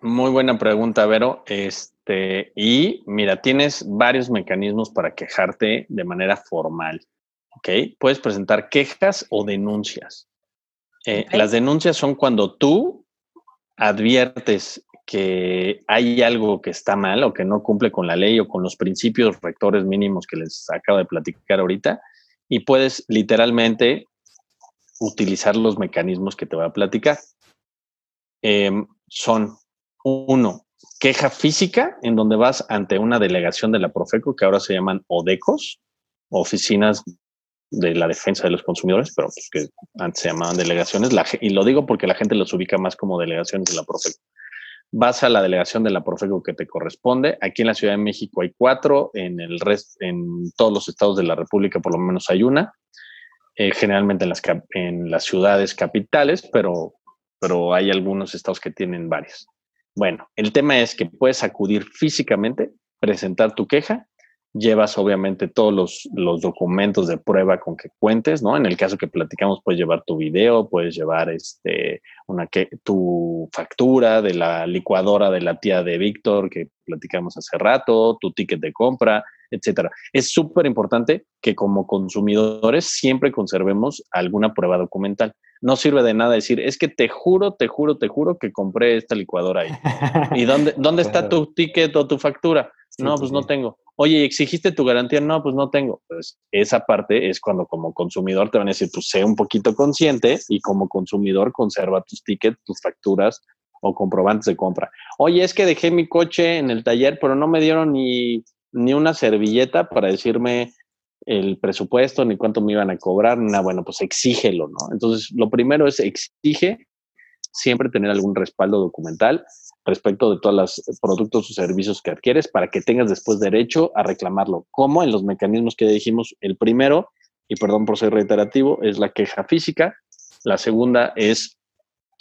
Muy buena pregunta, Vero. Este, y mira, tienes varios mecanismos para quejarte de manera formal. ¿Ok? Puedes presentar quejas o denuncias. Eh, las denuncias son cuando tú adviertes que hay algo que está mal o que no cumple con la ley o con los principios rectores mínimos que les acabo de platicar ahorita y puedes literalmente utilizar los mecanismos que te voy a platicar. Em, son, uno, queja física, en donde vas ante una delegación de la Profeco, que ahora se llaman ODECOS, Oficinas de la Defensa de los Consumidores, pero pues que antes se llamaban delegaciones, y lo digo porque la gente los ubica más como delegaciones de la Profeco. Vas a la delegación de la Profeco que te corresponde. Aquí en la Ciudad de México hay cuatro, en el resto, en todos los estados de la República por lo menos hay una, eh, generalmente en las, en las ciudades capitales, pero, pero hay algunos estados que tienen varias. Bueno, el tema es que puedes acudir físicamente, presentar tu queja, llevas obviamente todos los, documentos de prueba con que cuentes, ¿no? En el caso que platicamos, puedes llevar tu video, puedes llevar este, una que, tu factura de la licuadora de la tía de Víctor que platicamos hace rato, tu ticket de compra, etcétera. Es súper importante que como consumidores siempre conservemos alguna prueba documental. No sirve de nada decir, es que te juro, te juro, te juro que compré esta licuadora ahí. ¿Y dónde, dónde está tu ticket o tu factura? no, pues no tengo. Oye, ¿exigiste tu garantía? No, pues no tengo. Pues esa parte es cuando como consumidor te van a decir, pues sé un poquito consciente y como consumidor conserva tus tickets, tus facturas o comprobantes de compra. Oye, es que dejé mi coche en el taller, pero no me dieron ni, ni una servilleta para decirme el presupuesto, ni cuánto me iban a cobrar, ni nada. Bueno, pues exígelo, ¿no? Entonces, lo primero es exige siempre tener algún respaldo documental respecto de todos los productos o servicios que adquieres para que tengas después derecho a reclamarlo. Como en los mecanismos que dijimos, el primero, y perdón por ser reiterativo, es la queja física. La segunda es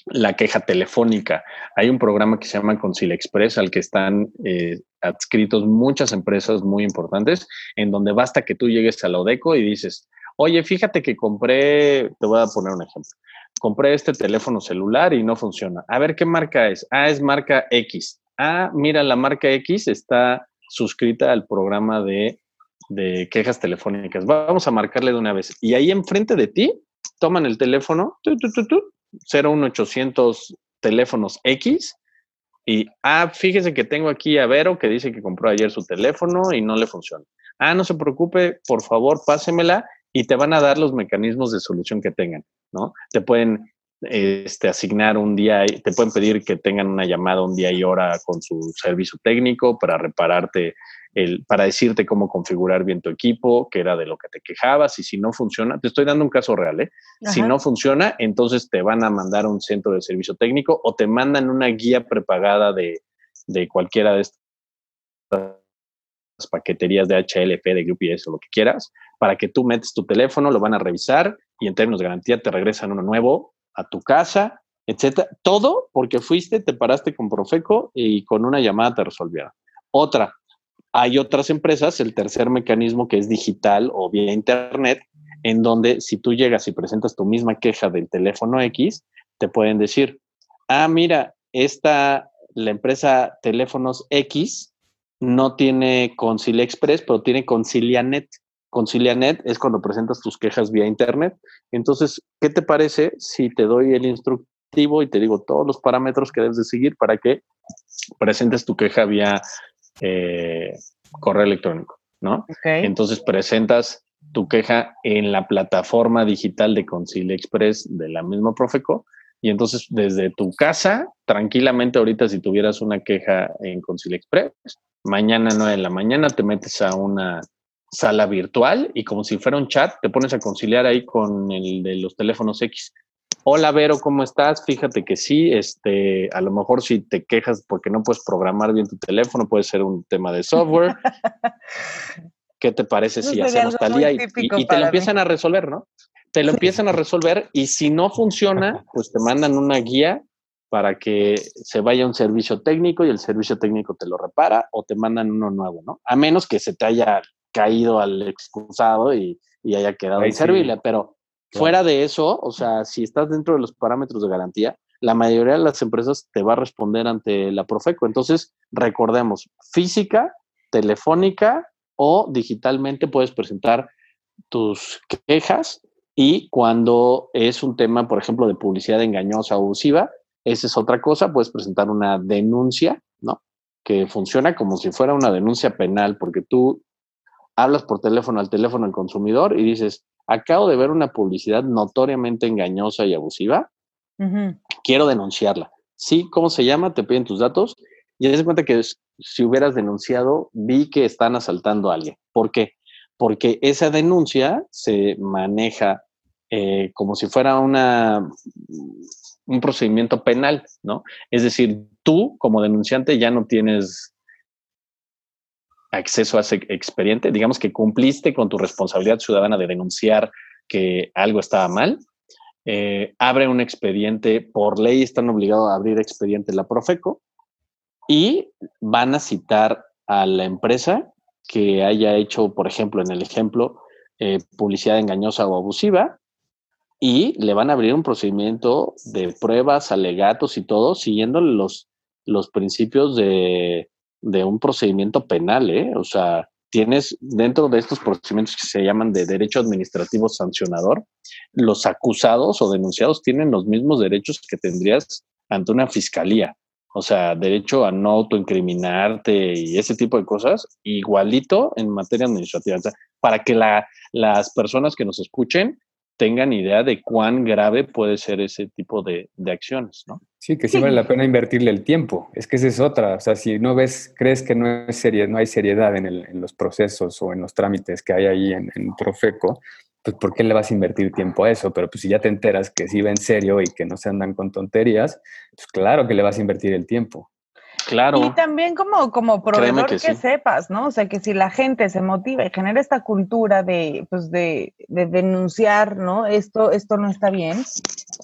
la queja telefónica. Hay un programa que se llama Concilia Express al que están eh, adscritos muchas empresas muy importantes, en donde basta que tú llegues a la ODECO y dices, oye, fíjate que compré, te voy a poner un ejemplo, compré este teléfono celular y no funciona. A ver qué marca es. Ah, es marca X. Ah, mira, la marca X está suscrita al programa de, quejas telefónicas. Vamos a marcarle de una vez. Y ahí enfrente de ti, toman el teléfono, tu, tu, tu, 01800 teléfonos X. Y, ah, fíjese que tengo aquí a Vero que dice que compró ayer su teléfono y no le funciona. Ah, no se preocupe, por favor, pásemela y te van a dar los mecanismos de solución que tengan, ¿no? Te pueden este, asignar un día, te pueden pedir que tengan una llamada un día y hora con su servicio técnico para repararte, el, para decirte cómo configurar bien tu equipo, que era de lo que te quejabas, y si no funciona, te estoy dando un caso real, ¿eh? Si no funciona, entonces te van a mandar a un centro de servicio técnico o te mandan una guía prepagada de, de cualquiera de estas paqueterías de HLF, de UPS o lo que quieras, para que tú metes tu teléfono, lo van a revisar y en términos de garantía te regresan uno nuevo a tu casa, etcétera. Todo porque fuiste, te paraste con Profeco y con una llamada te resolvieron. Otra, hay otras empresas, el tercer mecanismo que es digital o vía internet, en donde si tú llegas y presentas tu misma queja del teléfono X, te pueden decir, ah, mira, esta, la empresa Teléfonos X no tiene Concilia Express, pero tiene ConciliaNet. ConciliaNet es cuando presentas tus quejas vía Internet. Entonces, ¿qué te parece si te doy el instructivo y te digo todos los parámetros que debes de seguir para que presentes tu queja vía eh, correo electrónico? ¿no? Entonces, presentas tu queja en la plataforma digital de Concilia Express de la misma Profeco. Y entonces, desde tu casa, tranquilamente, ahorita, si tuvieras una queja en Concilia Express, mañana 9 de la mañana te metes a una sala virtual y como si fuera un chat, te pones a conciliar ahí con el de los teléfonos X. Hola Vero, ¿cómo estás? Fíjate que sí, este, a lo mejor si te quejas porque no puedes programar bien tu teléfono, puede ser un tema de software. ¿Qué te parece si hacemos tal día? Y, y, te lo empiezan a resolver, ¿no? Te lo empiezan a resolver y si no funciona, pues te mandan una guía para que se vaya a un servicio técnico y el servicio técnico te lo repara o te mandan uno nuevo, ¿no? A menos que se te haya caído al excusado y, haya quedado inservible, pero fuera de eso, o sea, si estás dentro de los parámetros de garantía, la mayoría de las empresas te va a responder ante la Profeco. Entonces, recordemos, física, telefónica o digitalmente puedes presentar tus quejas y cuando es un tema, por ejemplo, de publicidad engañosa o abusiva, esa es otra cosa, puedes presentar una denuncia, ¿no? Que funciona como si fuera una denuncia penal, porque tú hablas por teléfono al teléfono al consumidor y dices, acabo de ver una publicidad notoriamente engañosa y abusiva, quiero denunciarla. Sí, ¿cómo se llama? Te piden tus datos Y se cuenta que si hubieras denunciado, vi que están asaltando a alguien. ¿Por qué? Porque esa denuncia se maneja eh, como si fuera una, un procedimiento penal, ¿no? Es decir, tú como denunciante ya no tienes acceso a ese expediente, digamos que cumpliste con tu responsabilidad ciudadana de denunciar que algo estaba mal, eh, abre un expediente, por ley están obligados a abrir expediente la Profeco y van a citar a la empresa que haya hecho, por ejemplo, en el ejemplo, eh, publicidad engañosa o abusiva y le van a abrir un procedimiento de pruebas, alegatos y todo, siguiendo los, los principios de, de un procedimiento penal, ¿eh? O sea, tienes dentro de estos procedimientos que se llaman de derecho administrativo sancionador, los acusados o denunciados tienen los mismos derechos que tendrías ante una fiscalía. O sea, derecho a no autoincriminarte y ese tipo de cosas, igualito en materia administrativa. para que la, las personas que nos escuchen tengan idea de cuán grave puede ser ese tipo de, acciones, ¿no? Sí, que sí, vale la pena invertirle el tiempo. Es que esa es otra. O sea, si no ves, crees que no, es serie, no hay seriedad en, los procesos o en los trámites que hay ahí en, en, Profeco, pues ¿por qué le vas a invertir tiempo a eso? Pero pues si ya te enteras que sí va en serio y que no se andan con tonterías, pues claro que le vas a invertir el tiempo. Claro. Y también como, como proveedor que, sepas, ¿no? O sea, que si la gente se motiva y genera esta cultura de, pues de, de, denunciar, ¿no? Esto, esto no está bien,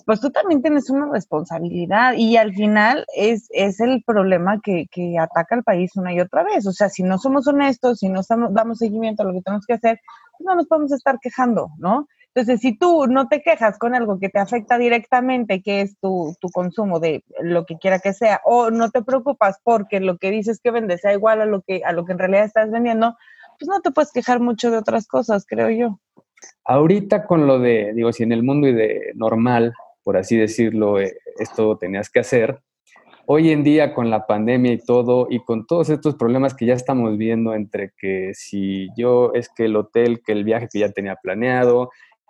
pues tú también tienes una responsabilidad y al final es, es el problema que, que ataca al país una y otra vez. O sea, si no somos honestos, si no damos seguimiento a lo que tenemos que hacer, pues no nos podemos estar quejando, ¿no? Entonces, si tú no te quejas con algo que te afecta directamente, que es tu, consumo de lo que quiera que sea, o no te preocupas porque lo que dices que vendes sea igual a lo que, a lo que en realidad estás vendiendo, pues no te puedes quejar mucho de otras cosas, creo yo. Ahorita con lo de, digo, si en el mundo y de normal, por así decirlo, eh, esto tenías que hacer, hoy en día con la pandemia y todo, y con todos estos problemas que ya estamos viendo entre que si yo es que el hotel, que el viaje que ya tenía planeado,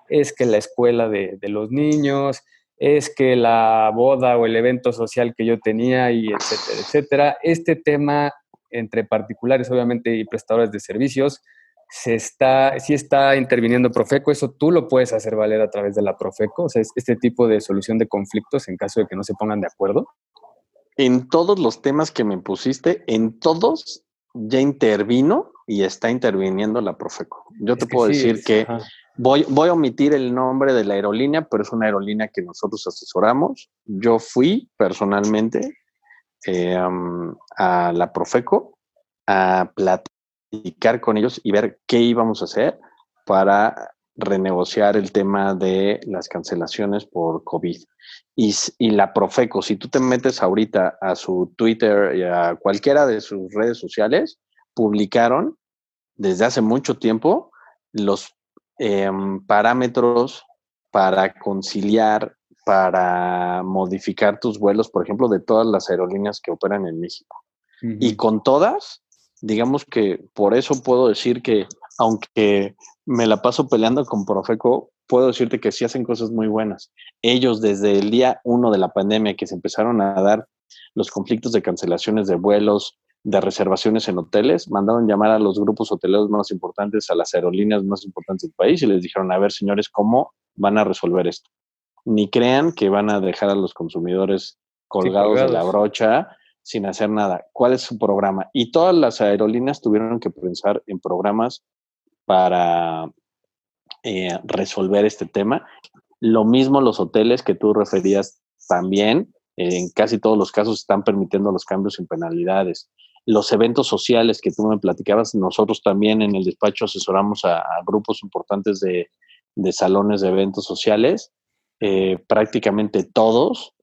es que la escuela de, los niños, es que la boda o el evento social que yo tenía y etcétera, etcétera. Este tema entre particulares, obviamente, y prestadores de servicios, se está, sí está interviniendo Profeco, eso tú lo puedes hacer valer a través de la Profeco, o sea, este tipo de solución de conflictos en caso de que no se pongan de acuerdo. En todos los temas que me pusiste, en todos ya intervino y está interviniendo la Profeco. Yo te puedo decir que Voy, voy a omitir el nombre de la aerolínea, pero es una aerolínea que nosotros asesoramos. Yo fui personalmente eh, a la Profeco a platicar con ellos y ver qué íbamos a hacer para renegociar el tema de las cancelaciones por COVID. Y, y, la Profeco, si tú te metes ahorita a su Twitter y a cualquiera de sus redes sociales, publicaron desde hace mucho tiempo los Em, parámetros para conciliar, para modificar tus vuelos, por ejemplo, de todas las aerolíneas que operan en México. Y con todas, digamos que por eso puedo decir que, aunque me la paso peleando con Profeco, puedo decirte que sí hacen cosas muy buenas. Ellos desde el día uno de la pandemia que se empezaron a dar los conflictos de cancelaciones de vuelos, de reservaciones en hoteles, mandaron llamar a los grupos hoteleros más importantes, a las aerolíneas más importantes del país y les dijeron, a ver, señores, ¿cómo van a resolver esto? Ni crean que van a dejar a los consumidores colgados, de la brocha sin hacer nada. ¿Cuál es su programa? Y todas las aerolíneas tuvieron que pensar en programas para eh, resolver este tema. Lo mismo los hoteles que tú referías también, en casi todos los casos están permitiendo los cambios sin penalidades los eventos sociales que tú me platicabas, nosotros también en el despacho asesoramos a, grupos importantes de, salones de eventos sociales, eh, prácticamente todos,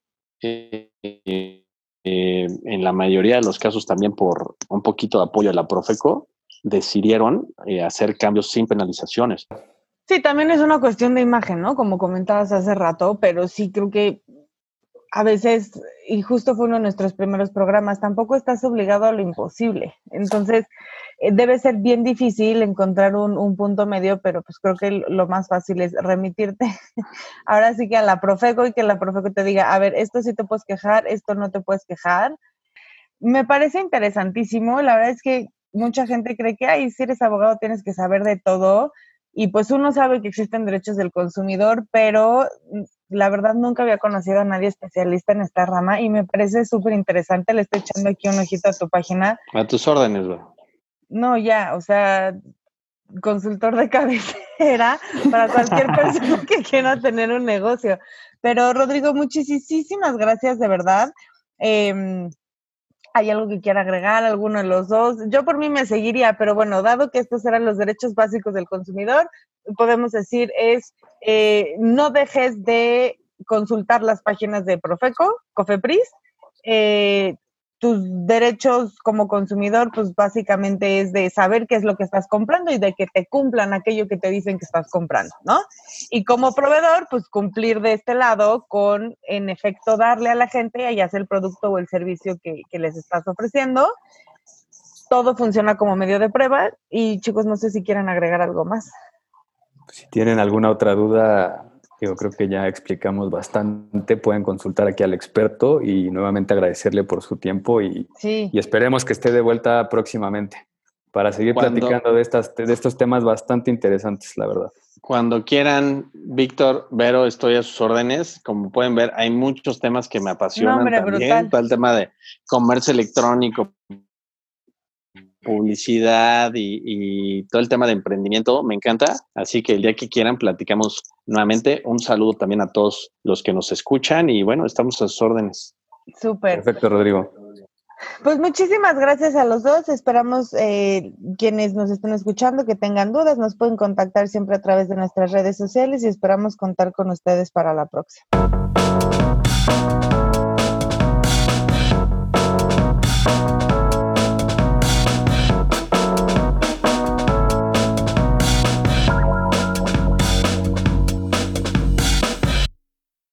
eh, eh, en la mayoría de los casos también por un poquito de apoyo a la Profeco, decidieron hacer cambios sin penalizaciones. Sí, también es una cuestión de imagen, ¿no? Como comentabas hace rato, pero sí creo que a veces, y justo fue uno de nuestros primeros programas, tampoco estás obligado a lo imposible. Entonces, eh, debe ser bien difícil encontrar un, punto medio, pero pues creo que lo más fácil es remitirte ahora sí que a la Profeco y que la Profeco te diga, a ver, esto sí te puedes quejar, esto no te puedes quejar. Me parece interesantísimo. La verdad es que mucha gente cree que, ay, si eres abogado tienes que saber de todo. Y pues uno sabe que existen derechos del consumidor, pero mm, la verdad nunca había conocido a nadie especialista en esta rama y me parece súper interesante. Le estoy echando aquí un ojito a tu página. A tus órdenes, güey. No, ya, o sea, consultor de cabecera para cualquier persona que quiera tener un negocio. Pero Rodrigo, muchísimas gracias de verdad. Em, ¿Hay algo que quiera agregar, alguno de los dos? Yo por mí me seguiría, pero bueno, dado que estos eran los derechos básicos del consumidor, podemos decir es, eh, no dejes de consultar las páginas de Profeco, Cofepris, eh, tus derechos como consumidor, pues básicamente es de saber qué es lo que estás comprando y de que te cumplan aquello que te dicen que estás comprando, ¿no? Y como proveedor, pues cumplir de este lado con, en efecto, darle a la gente, ya sea el producto o el servicio que, que les estás ofreciendo. Todo funciona como medio de prueba y chicos, no sé si quieren agregar algo más. Si tienen alguna otra duda, yo creo que ya explicamos bastante. Pueden consultar aquí al experto y nuevamente agradecerle por su tiempo y, y esperemos que esté de vuelta próximamente para seguir platicando de, estas, de estos temas bastante interesantes, la verdad. Cuando quieran, Víctor, Vero, estoy a sus órdenes. Como pueden ver, hay muchos temas que me apasionan también. Todo el tema de comercio electrónico, publicidad y, todo el tema de emprendimiento me encanta. Así que el día que quieran platicamos nuevamente. Un saludo también a todos los que nos escuchan y bueno, estamos a sus órdenes. Súper. Perfecto, Rodrigo. Pues muchísimas gracias a los dos. Esperamos eh, quienes nos estén escuchando que tengan dudas, nos pueden contactar siempre a través de nuestras redes sociales y esperamos contar con ustedes para la próxima.